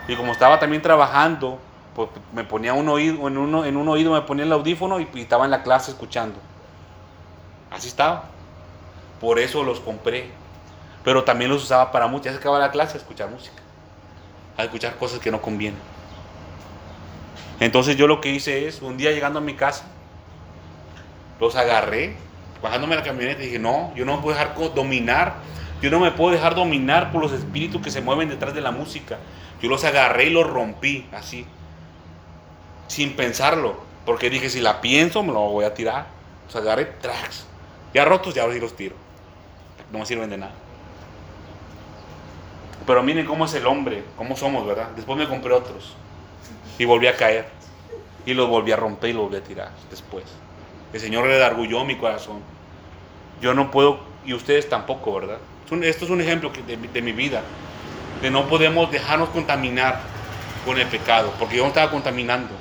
Y como estaba también trabajando, pues me ponía un oído, en, uno, en un oído me ponía el audífono y, y estaba en la clase escuchando. Así estaba. Por eso los compré. Pero también los usaba para mucho. Ya se acababa la clase a escuchar música. A escuchar cosas que no convienen. Entonces yo lo que hice es, un día llegando a mi casa, los agarré, bajándome la camioneta dije, no, yo no me puedo dejar dominar. Yo no me puedo dejar dominar por los espíritus que se mueven detrás de la música. Yo los agarré y los rompí, así. Sin pensarlo. Porque dije, si la pienso, me lo voy a tirar. Los agarré, tracks. Ya rotos, ya ahora sí los tiro. No me sirven de nada. Pero miren cómo es el hombre, cómo somos, ¿verdad? Después me compré otros. Y volví a caer. Y los volví a romper y los volví a tirar después. El Señor redargulló mi corazón. Yo no puedo, y ustedes tampoco, ¿verdad? Esto es un ejemplo que- de, mi- de mi vida. De no podemos dejarnos contaminar con el pecado, porque yo no estaba contaminando.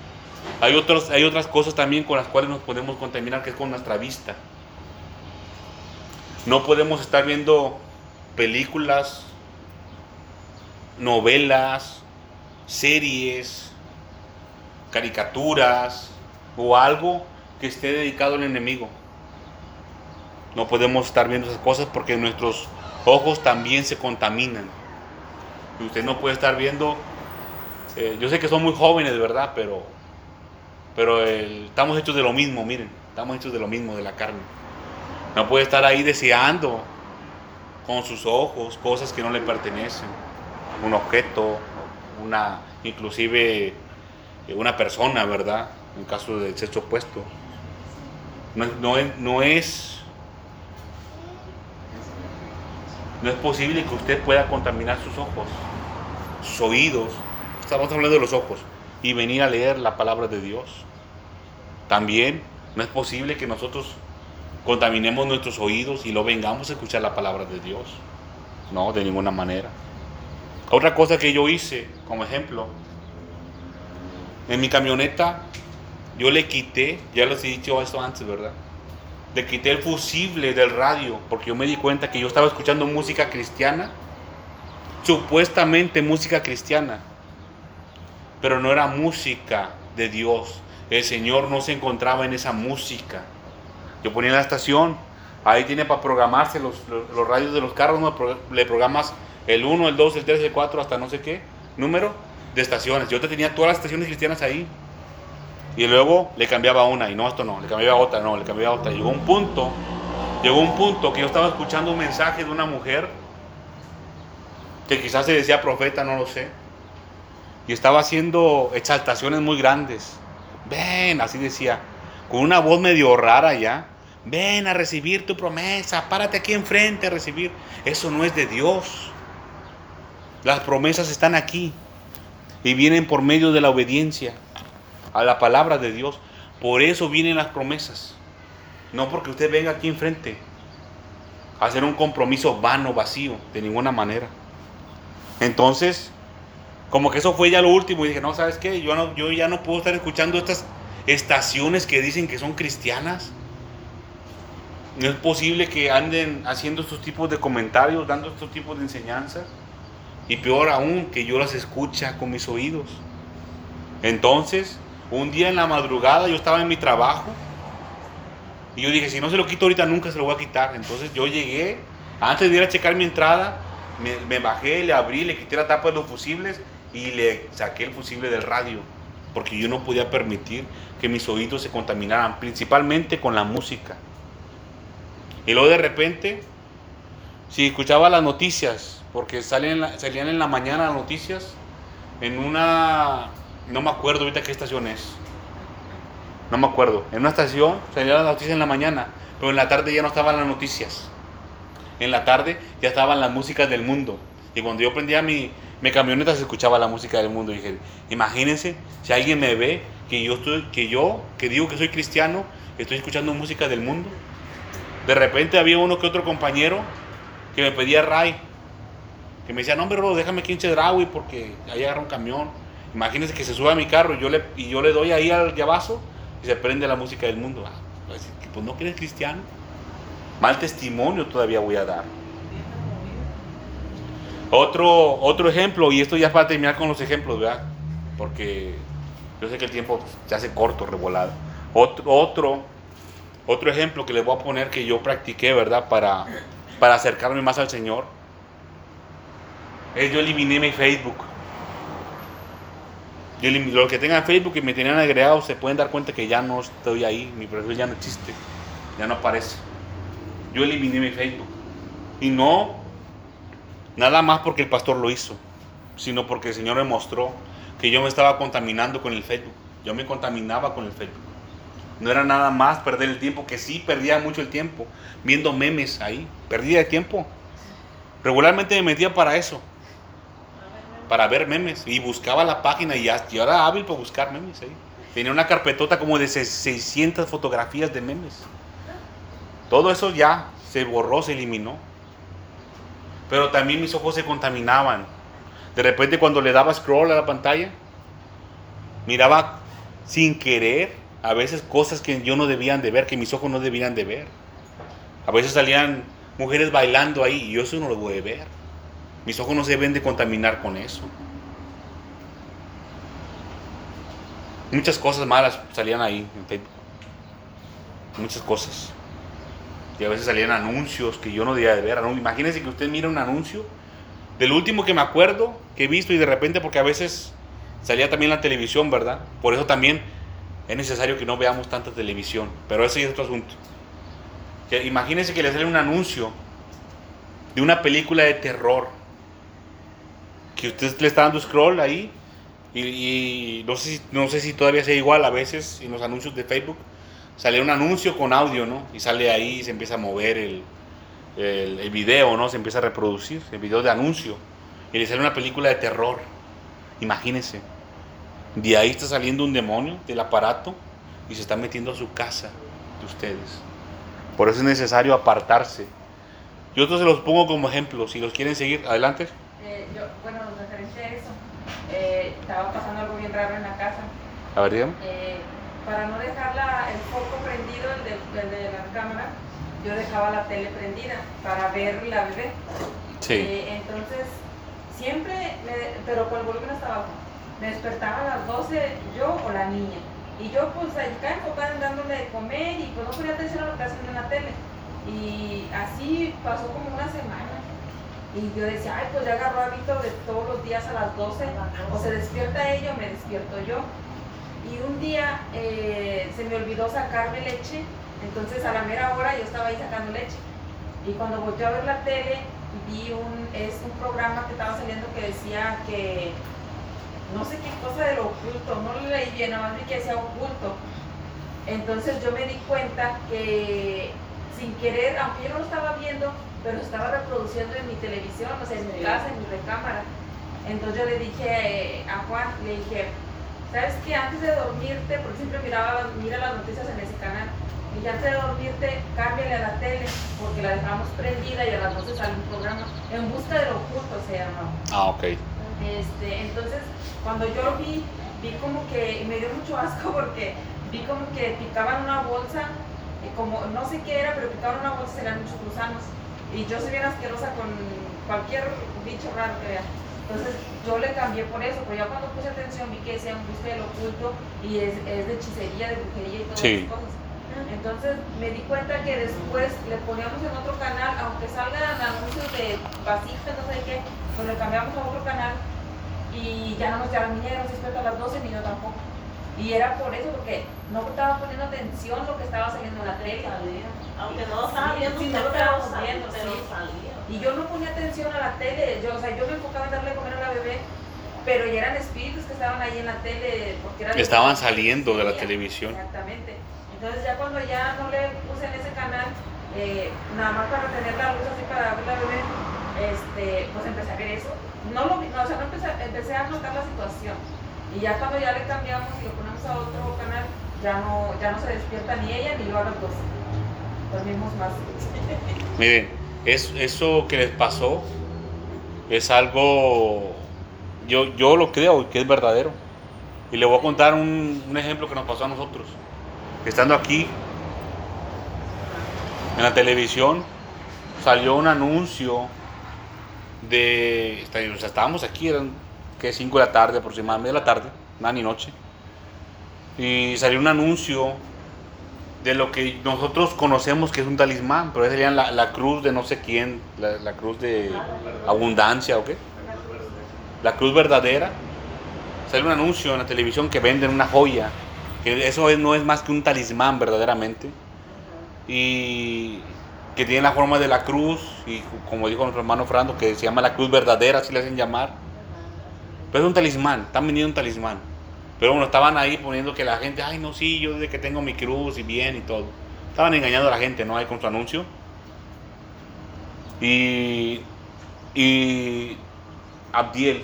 Hay, otros, hay otras cosas también con las cuales nos podemos contaminar, que es con nuestra vista. No podemos estar viendo películas, novelas, series, caricaturas o algo que esté dedicado al enemigo. No podemos estar viendo esas cosas porque nuestros ojos también se contaminan. Y usted no puede estar viendo, eh, yo sé que son muy jóvenes, ¿verdad? Pero, pero el- estamos hechos de lo mismo, miren, estamos hechos de lo mismo, de la carne. No puede estar ahí deseando con sus ojos cosas que no le pertenecen. Un objeto, una, inclusive eh, una persona, ¿verdad? En caso del sexo opuesto. No, es- no no es no es posible que usted pueda contaminar sus ojos, sus oídos. Estamos hablando de los ojos y venir a leer la palabra de Dios. También no es posible que nosotros contaminemos nuestros oídos y lo vengamos a escuchar la palabra de Dios. No, de ninguna manera. Otra cosa que yo hice, como ejemplo, en mi camioneta, yo le quité, ya les he dicho esto antes, ¿verdad? Le quité el fusible del radio, porque yo me di cuenta que yo estaba escuchando música cristiana, supuestamente música cristiana, pero no era música de Dios. El Señor no se encontraba en esa música. Yo ponía la estación, ahí tiene para programarse los, los, radios de los carros, ¿no? Le programas el 1, el 2, el 3, el 4, hasta no sé qué número de estaciones. Yo te tenía todas las estaciones cristianas ahí. Y luego le cambiaba una, y no, esto no, le cambiaba otra, no, le cambiaba otra. Llegó un punto, llegó un punto que yo estaba escuchando un mensaje de una mujer que quizás se decía profeta, no lo sé. Y estaba haciendo exaltaciones muy grandes. Ven, así decía, con una voz medio rara ya. Ven a recibir tu promesa, párate aquí enfrente a recibir. Eso no es de Dios. Las promesas están aquí y vienen por medio de la obediencia a la palabra de Dios. Por eso vienen las promesas. No porque usted venga aquí enfrente. hacer un compromiso vano, vacío, de ninguna manera. Entonces, como que eso fue ya lo último y dije, no, ¿sabes qué? Yo, no, yo ya no puedo estar escuchando estas estaciones que dicen que son cristianas. No es posible que anden haciendo estos tipos de comentarios, dando estos tipos de enseñanzas. Y peor aún, que yo las escucha con mis oídos. Entonces, un día en la madrugada yo estaba en mi trabajo y yo dije, si no se lo quito ahorita, nunca se lo voy a quitar. Entonces yo llegué, antes de ir a checar mi entrada, me, bajé, le abrí, le quité la tapa de los fusibles y le saqué el fusible del radio. Porque yo no podía permitir que mis oídos se contaminaran, principalmente con la música. Y luego de repente, si escuchaba las noticias, porque salen, salían en la mañana las noticias, en una, no me acuerdo ahorita qué estación es, no me acuerdo, en una estación salían las noticias en la mañana, pero en la tarde ya no estaban las noticias. En la tarde ya estaban las músicas del mundo. Y cuando yo prendía mi, mi camioneta se escuchaba la música del mundo. Y dije, imagínense si alguien me ve que yo, estoy, que yo, que digo que soy cristiano, estoy escuchando música del mundo. De repente había uno que otro compañero que me pedía ray. Que me decía, no, hombre, bro, déjame aquí en Chedraui porque ahí agarra un camión. Imagínense que se sube a mi carro y yo le, y yo le doy ahí al llavazo y se prende la música del mundo. Ah, pues, pues no que eres cristiano. Mal testimonio todavía voy a dar. Otro, otro ejemplo, y esto ya para terminar con los ejemplos, ¿verdad? Porque yo sé que el tiempo se hace corto, revolado. Otro, otro, otro ejemplo que les voy a poner que yo practiqué, ¿verdad? Para, para acercarme más al Señor. Es yo eliminé mi Facebook. Yo los que tengan Facebook y me tenían agregado se pueden dar cuenta que ya no estoy ahí, mi perfil ya no existe, ya no aparece. Yo eliminé mi Facebook. Y no nada más porque el pastor lo hizo, sino porque el Señor me mostró que yo me estaba contaminando con el Facebook. Yo me contaminaba con el Facebook. No era nada más perder el tiempo, que sí perdía mucho el tiempo viendo memes ahí. Perdía el tiempo. Regularmente me metía para eso, para ver memes. Y buscaba la página y ya, yo era hábil para buscar memes ahí. Tenía una carpetota como de 600 fotografías de memes. Todo eso ya se borró, se eliminó. Pero también mis ojos se contaminaban. De repente cuando le daba scroll a la pantalla, miraba sin querer a veces cosas que yo no debían de ver, que mis ojos no debían de ver. A veces salían mujeres bailando ahí y yo eso no lo voy a ver. Mis ojos no se deben de contaminar con eso. Muchas cosas malas salían ahí en Facebook. Muchas cosas. Y a veces salían anuncios que yo no debía de ver. Imagínense que usted mira un anuncio del último que me acuerdo que he visto y de repente porque a veces salía también la televisión, ¿verdad? Por eso también es necesario que no veamos tanta televisión. Pero ya es otro asunto. Imagínense que le sale un anuncio de una película de terror. Que usted le está dando scroll ahí. Y, no, sé si, no sé si todavía sea igual a veces en los anuncios de Facebook. Sale un anuncio con audio, ¿no? Y sale ahí y se empieza a mover el, el, el video, ¿no? Se empieza a reproducir, el video de anuncio. Y le sale una película de terror. Imagínense. De ahí está saliendo un demonio del aparato y se está metiendo a su casa de ustedes. Por eso es necesario apartarse. Yo otros se los pongo como ejemplo. Si los quieren seguir, adelante. Bueno, referente a eso, eh, estaba pasando algo bien raro en la casa. A ver, dígame. Eh, para no dejar la- el foco prendido, el de, el de la cámara, yo dejaba la tele prendida para ver la bebé. Sí. Eh, entonces, siempre, me- pero con el volumen hasta abajo, me despertaba a las 12 yo o la niña. Y yo pues acá enfocada en dándole de comer y pues no ponía atención a lo que hacían en la tele. Y así pasó como una semana. Y yo decía, ay, pues ya agarró hábito de todos los días a las 12, o se despierta ella o me despierto yo. Y un día eh, se me olvidó sacarme leche, entonces a la mera hora yo estaba ahí sacando leche. Y cuando volteé a ver la tele, vi un, es un programa que estaba saliendo que decía que no sé qué cosa de lo oculto, no lo leí bien, nada más vi que decía oculto. Entonces yo me di cuenta que sin querer, aunque yo no lo estaba viendo, pero estaba reproduciendo en mi televisión, o sea, en mi casa, en mi recámara. Entonces yo le dije eh, a Juan, le dije, ¿sabes qué? Antes de dormirte, porque siempre miraba, mira las noticias en ese canal, y antes de dormirte, cámbiale a la tele, porque la dejamos prendida y a las 12 sale un programa, En busca del oculto se llama. Ah, ok. Este, entonces, cuando yo lo vi, vi como que, me dio mucho asco porque vi como que picaban una bolsa, y como, no sé qué era, pero picaban una bolsa y eran muchos gusanos. Y yo soy bien asquerosa con cualquier bicho raro que vea. Entonces yo le cambié por eso, pero ya cuando puse atención vi que decía un busca del oculto y es, es de hechicería, de brujería y todas Sí. esas cosas. Entonces me di cuenta que después le poníamos en otro canal, aunque salgan anuncios de vasijas, no sé qué, pues le cambiamos a otro canal y ya no nos no se despierta a las 12 ni yo tampoco. Y era por eso, porque no estaba poniendo atención lo que estaba saliendo en la tele. Aunque no lo estaba viendo, sí, lo salía, viendo, pero sí. salía. Y yo no ponía atención a la tele, yo, o sea, yo me enfocaba en darle de comer a la bebé, pero ya eran espíritus que estaban ahí en la tele. Porque era Estaban saliendo de la televisión. Exactamente. Entonces ya cuando ya no le puse en ese canal, eh, nada más para tener la luz así para ver la bebé, este, pues empecé a ver eso. No lo no, o sea, no empecé, empecé a notar la situación. Y ya cuando ya le cambiamos y lo ponemos a otro canal, ya no, ya no se despierta ni ella ni yo a los dos. Más. Miren, es, eso que les pasó es algo, yo, yo lo creo que es verdadero. Y le voy a contar un, ejemplo que nos pasó a nosotros. Estando aquí, en la televisión, salió un anuncio de, estábamos aquí, eran que 5 de la tarde aproximadamente, de la tarde, nada ni noche. Y salió un anuncio de lo que nosotros conocemos que es un talismán, pero sería la, la cruz de no sé quién, la, la cruz de abundancia o qué. La cruz verdadera. Sale un anuncio en la televisión que venden una joya, que eso es- no es más que un talismán verdaderamente. Y que tiene la forma de la cruz, y como dijo nuestro hermano Fernando, que se llama la cruz verdadera, así le hacen llamar. Pero es un talismán, están vendiendo un talismán. Pero bueno, estaban ahí poniendo que la gente, ay, no, sí, yo desde que tengo mi cruz y bien y todo. Estaban engañando a la gente, ¿no? Ahí con su anuncio. Y, y Abdiel,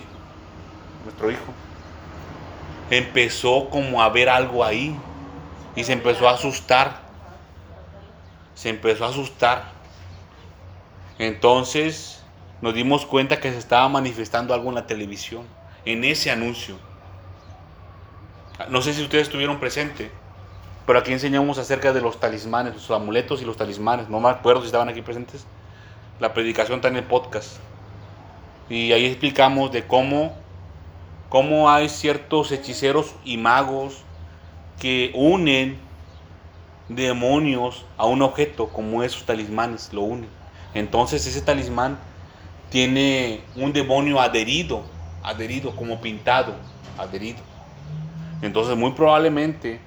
nuestro hijo, empezó como a ver algo ahí. Y se empezó a asustar. Se empezó a asustar. Entonces nos dimos cuenta que se estaba manifestando algo en la televisión, en ese anuncio. No sé si ustedes estuvieron presentes, pero aquí enseñamos acerca de los talismanes, los amuletos y los talismanes. No me acuerdo si estaban aquí presentes. La predicación está en el podcast. Y ahí explicamos de cómo, cómo hay ciertos hechiceros y magos que unen demonios a un objeto, como esos talismanes lo unen. Entonces ese talismán tiene un demonio adherido, adherido, como pintado, adherido. Entonces muy probablemente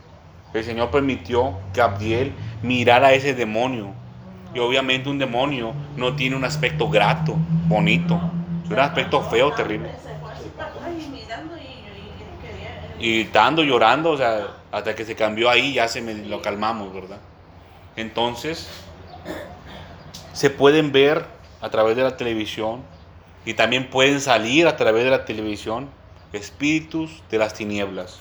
el Señor permitió que Abdiel mirara a ese demonio. Y obviamente un demonio no tiene un aspecto grato, bonito. Es un aspecto feo, terrible. Y gritando, llorando, o sea, hasta que se cambió ahí ya se me, lo calmamos, ¿verdad? Entonces, se pueden ver a través de la televisión y también pueden salir a través de la televisión espíritus de las tinieblas.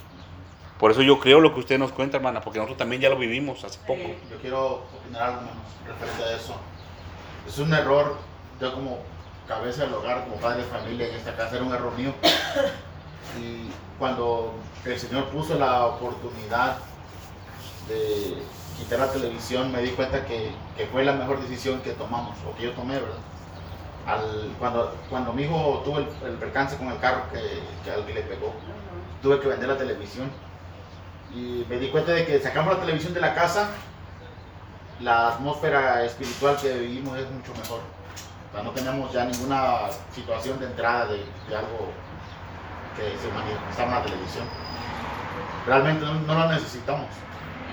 Por eso yo creo lo que usted nos cuenta, hermana, porque nosotros también ya lo vivimos hace poco. Yo quiero opinar algo referente a eso. Es un error, yo como cabeza del hogar, como padre de familia en esta casa, era un error mío. Y cuando el Señor puso la oportunidad de quitar la televisión, me di cuenta que, que fue la mejor decisión que tomamos, o que yo tomé, ¿verdad? Al, cuando, cuando mi hijo tuvo el, el percance con el carro que, que al que le pegó, tuve que vender la televisión. Y me di cuenta de que sacamos la televisión de la casa, la atmósfera espiritual que vivimos es mucho mejor. O sea, no tenemos ya ninguna situación de entrada de, de algo que se manifestaba en la televisión. Realmente no, no lo necesitamos.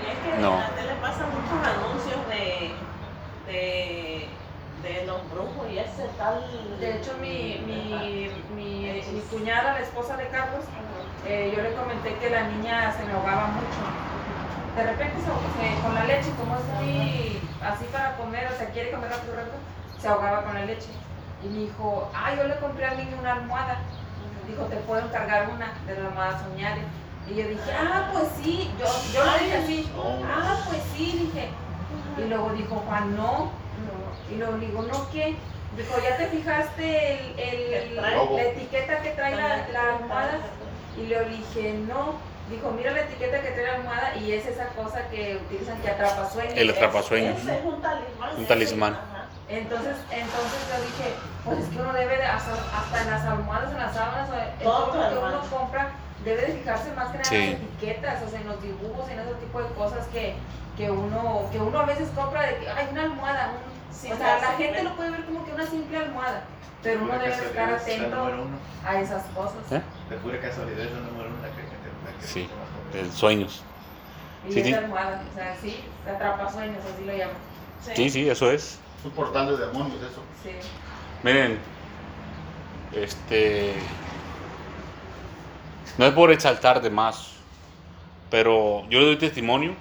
Y es que No. en la tele pasan muchos anuncios de, de, de los brujos y ese tal. De hecho, mi, mi, mi, mi cuñada, la esposa de Carlos, eh, yo le comenté que la niña se me ahogaba mucho. De repente se, se- con la leche, como es muy así para comer, o sea, quiere comer rápido, rápido, se ahogaba con la leche. Y me dijo, ah, yo le compré al niño una almohada. Dijo, te puedo encargar una de la almohada soñare. Y yo dije, ah, pues sí, yo, yo le dije así, ah, pues sí, dije. Y luego dijo Juan, no. Y luego le digo, ¿no qué? Dijo, ¿ya te fijaste el, la etiqueta que trae la, la almohada? Y le dije, no. Dijo, mira la etiqueta que trae la almohada y es esa cosa que utilizan que atrapa sueños. El atrapasueños. Ese es un talismán. Un talismán. Ajá. Entonces, entonces yo dije, pues es que uno debe de, hasta, hasta en las almohadas, en las sábanas, o en Todo, todo lo que uno compra, debe de fijarse más que nada Sí. en las etiquetas, o sea, en los dibujos, en ese tipo de cosas que, que uno, que uno a veces compra de que hay una almohada, un- Sí, o sea, la gente lo puede ver como que una simple almohada, pero uno debe de estar atento a esas cosas. ¿Eh? De pura casualidad es la número uno la que gente la que Sí. El sueños. Y Sí, esa sí. almohada, o sea, sí, atrapa sueños, así lo llaman. Sí, sí, eso es. Es un portal de demonios eso. Sí. Miren, este. No es por exaltar de más, pero yo le doy testimonio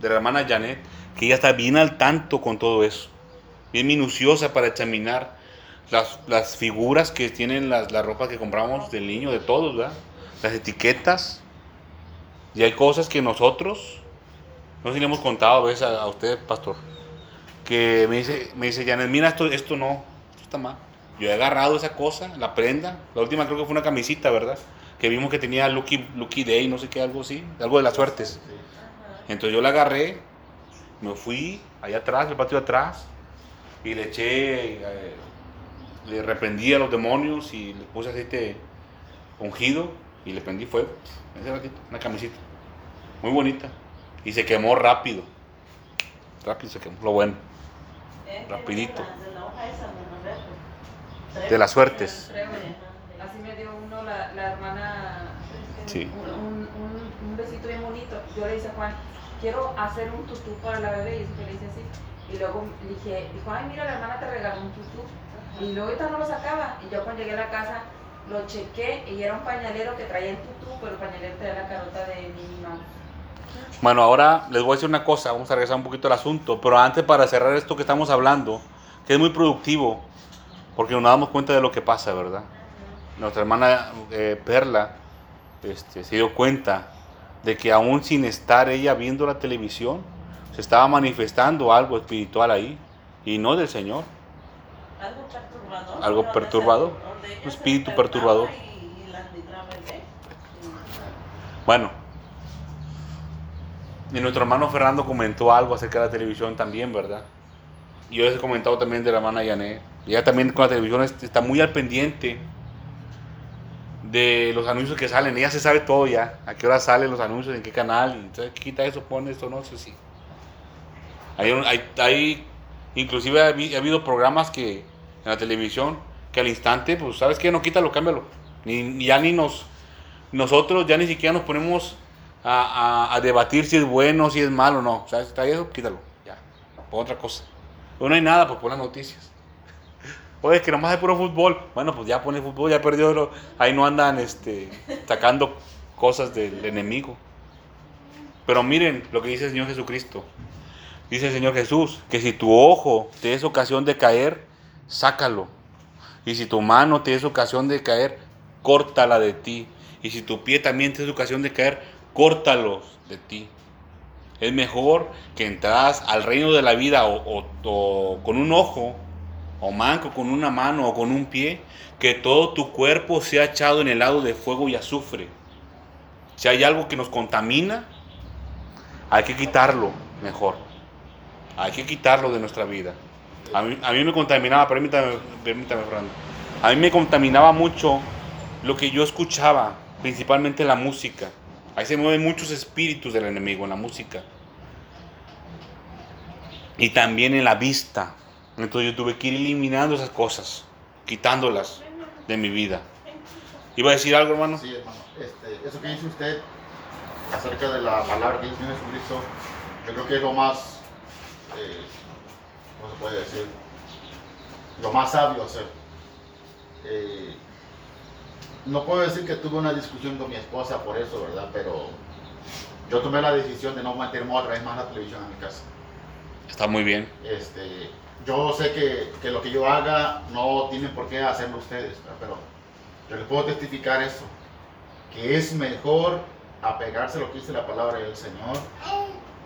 de la hermana Janet, que ella está bien al tanto con todo eso, bien minuciosa para examinar las, las figuras que tienen las, la ropa que compramos del niño, de todos, ¿verdad? Las etiquetas. Y hay cosas que nosotros, no sé si le hemos contado a veces a, usted, pastor, que me dice, me dice Janet, mira, esto, esto no, esto está mal. Yo he agarrado esa cosa, la prenda, la última creo que fue una camisita, ¿verdad? Que vimos que tenía Lucky, Lucky Day, no sé qué, algo así, algo de las suertes. Entonces yo la agarré, me fui allá atrás, el patio atrás, y le eché, eh, le reprendí a los demonios y le puse aceite ungido y le prendí fuego. Ese ratito, una camisita, muy bonita. Y se quemó rápido. Rápido se quemó, lo bueno. Rapidito. De las suertes. Así me dio uno la, la hermana Sí. un, un, un, un besito bien bonito. Yo le dije a Juan, quiero hacer un tutú para la bebé, y eso que le hice así. Y luego le dije, dijo, ay, mira, la hermana te regaló un tutú. Y luego ahorita no lo sacaba. Y yo cuando llegué a la casa, lo chequé y era un pañalero que traía el tutú, pero el pañalero traía la carota de mi mamá. Bueno, ahora les voy a decir una cosa, vamos a regresar un poquito al asunto, pero antes para cerrar esto que estamos hablando, que es muy productivo, porque nos damos cuenta de lo que pasa, ¿verdad? Nuestra hermana eh, Perla este, se dio cuenta de que aún sin estar ella viendo la televisión, se estaba manifestando algo espiritual ahí, y no del Señor. Algo perturbador. Algo perturbador, un espíritu perturbador. Y, las. Bueno, y nuestro hermano Fernando comentó algo acerca de la televisión también, ¿verdad? Y yo les he comentado también de la hermana Yané. Ella también con la televisión es- está muy al pendiente de los anuncios que salen. Ella se sabe todo ya, a qué hora salen los anuncios, en qué canal. Entonces quita eso, pone esto, no sé si. Hay, hay, inclusive ha, habi- ha habido programas que en la televisión que al instante, pues sabes qué, no quítalo, cámbialo. Ni, ya ni nos, nosotros ya ni siquiera nos ponemos a, a- debatir si es bueno, si es malo, no. ¿Sabes? Está eso, quítalo, ya. Pon otra cosa. O no hay nada, pues pon las noticias. Oye, que nomás hay puro fútbol. Bueno, pues ya pone fútbol, ya perdió. Ahí no andan este, sacando cosas del enemigo. Pero miren lo que dice el Señor Jesucristo. Dice el Señor Jesús que si tu ojo te es ocasión de caer, sácalo. Y si tu mano te es ocasión de caer, córtala de ti. Y si tu pie también te es ocasión de caer, córtalos de ti. Es mejor que entras al reino de la vida o, o- con un ojo, o manco con una mano o con un pie, que todo tu cuerpo sea echado en el lado de fuego y azufre. Si hay algo que nos contamina, hay que quitarlo mejor. Hay que quitarlo de nuestra vida. A mí, a mí me contaminaba, permítame, permítame, Fernando. A mí me contaminaba mucho lo que yo escuchaba, principalmente la música. Ahí se mueven muchos espíritus del enemigo en la música. Y también en la vista. Entonces yo tuve que ir eliminando esas cosas, quitándolas de mi vida. ¿Iba a decir algo, hermano? Sí, hermano. Este, eso que dice usted acerca de la palabra que dice Jesucristo, yo creo que es lo más, eh, ¿cómo se puede decir? Lo más sabio hacer. Eh, no puedo decir que tuve una discusión con mi esposa por eso, ¿verdad? Pero yo tomé la decisión de no meterme otra vez más la televisión en mi casa. Está muy bien. Este, yo sé que, que lo que yo haga no tienen por qué hacerlo ustedes, pero yo les puedo testificar eso, que es mejor apegarse a lo que dice la palabra del Señor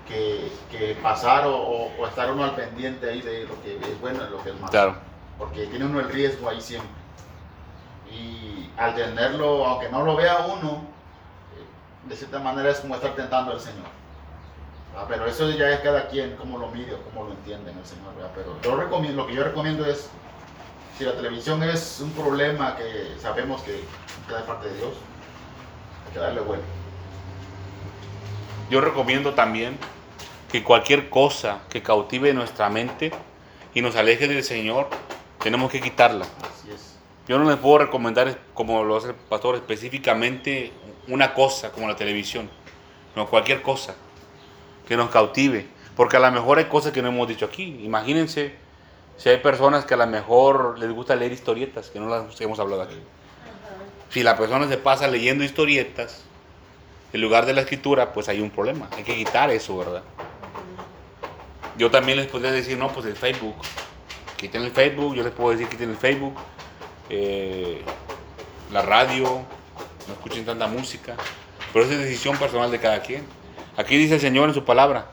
que, que pasar o, o- o estar uno al pendiente ahí de lo que es bueno y lo que es malo. Claro. Porque tiene uno el riesgo ahí siempre. Y al tenerlo, aunque no lo vea uno, eh, de cierta manera es como estar tentando al Señor. Pero eso ya es cada quien, cómo lo mide o cómo lo entiende en el Señor. ¿verdad? Pero yo recomiendo, lo que yo recomiendo es, si la televisión es un problema que sabemos que queda de parte de Dios, hay que darle vuelta. Yo recomiendo también que cualquier cosa que cautive nuestra mente y nos aleje del Señor, tenemos que quitarla. Así es. Yo no les puedo recomendar, como lo hace el pastor, específicamente una cosa como la televisión. No, cualquier cosa que nos cautive. Porque a lo mejor hay cosas que no hemos dicho aquí. Imagínense si hay personas que a lo mejor les gusta leer historietas, que no las hemos hablado aquí. Si la persona se pasa leyendo historietas en lugar de la escritura, pues hay un problema. Hay que quitar eso, ¿verdad? Yo también les podría decir, no, pues el Facebook. Quiten el Facebook, yo les puedo decir quiten el Facebook. eh, la radio, no escuchen tanta música. Pero esa es decisión personal de cada quien. Aquí dice el Señor en su palabra.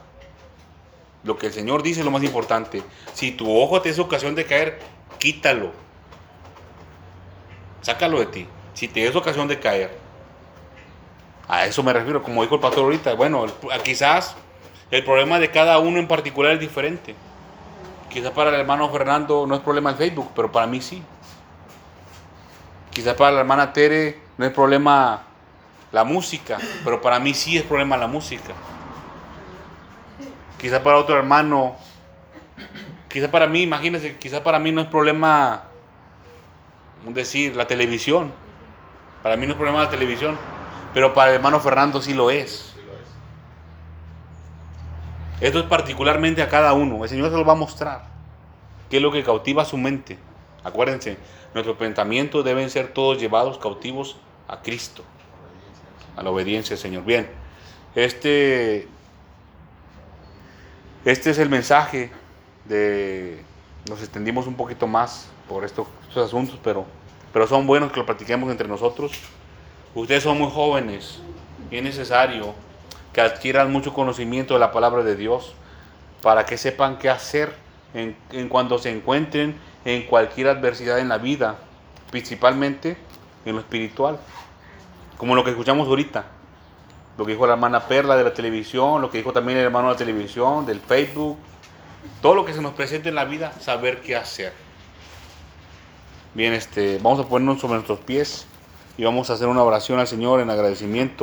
Lo que el Señor dice es lo más importante. Si tu ojo te es ocasión de caer, quítalo. Sácalo de ti. Si te es ocasión de caer. A eso me refiero, como dijo el pastor ahorita. Bueno, quizás el problema de cada uno en particular es diferente. Quizás para el hermano Fernando no es problema el Facebook, pero para mí sí. Quizás para la hermana Tere no es problema la música, pero para mí sí es problema la música. Quizás para otro hermano, quizás para mí, imagínense, quizás para mí no es problema, decir, la televisión. Para mí no es problema la televisión, pero para el hermano Fernando sí lo es. Esto es particularmente a cada uno. El Señor se lo va a mostrar. ¿Qué es lo que cautiva su mente? Acuérdense, nuestros pensamientos deben ser todos llevados cautivos a Cristo, a la obediencia Señor. Bien, este, este es el mensaje de... Nos extendimos un poquito más por estos, estos asuntos, pero, pero son buenos que lo practiquemos entre nosotros. Ustedes son muy jóvenes y es necesario que adquieran mucho conocimiento de la palabra de Dios para que sepan qué hacer en, cuando se encuentren en cualquier adversidad en la vida, principalmente en lo espiritual, como lo que escuchamos ahorita, lo que dijo la hermana Perla de la televisión, lo que dijo también el hermano de la televisión, del Facebook, todo lo que se nos presente en la vida, saber qué hacer. Bien, este, vamos a ponernos sobre nuestros pies y vamos a hacer una oración al Señor en agradecimiento.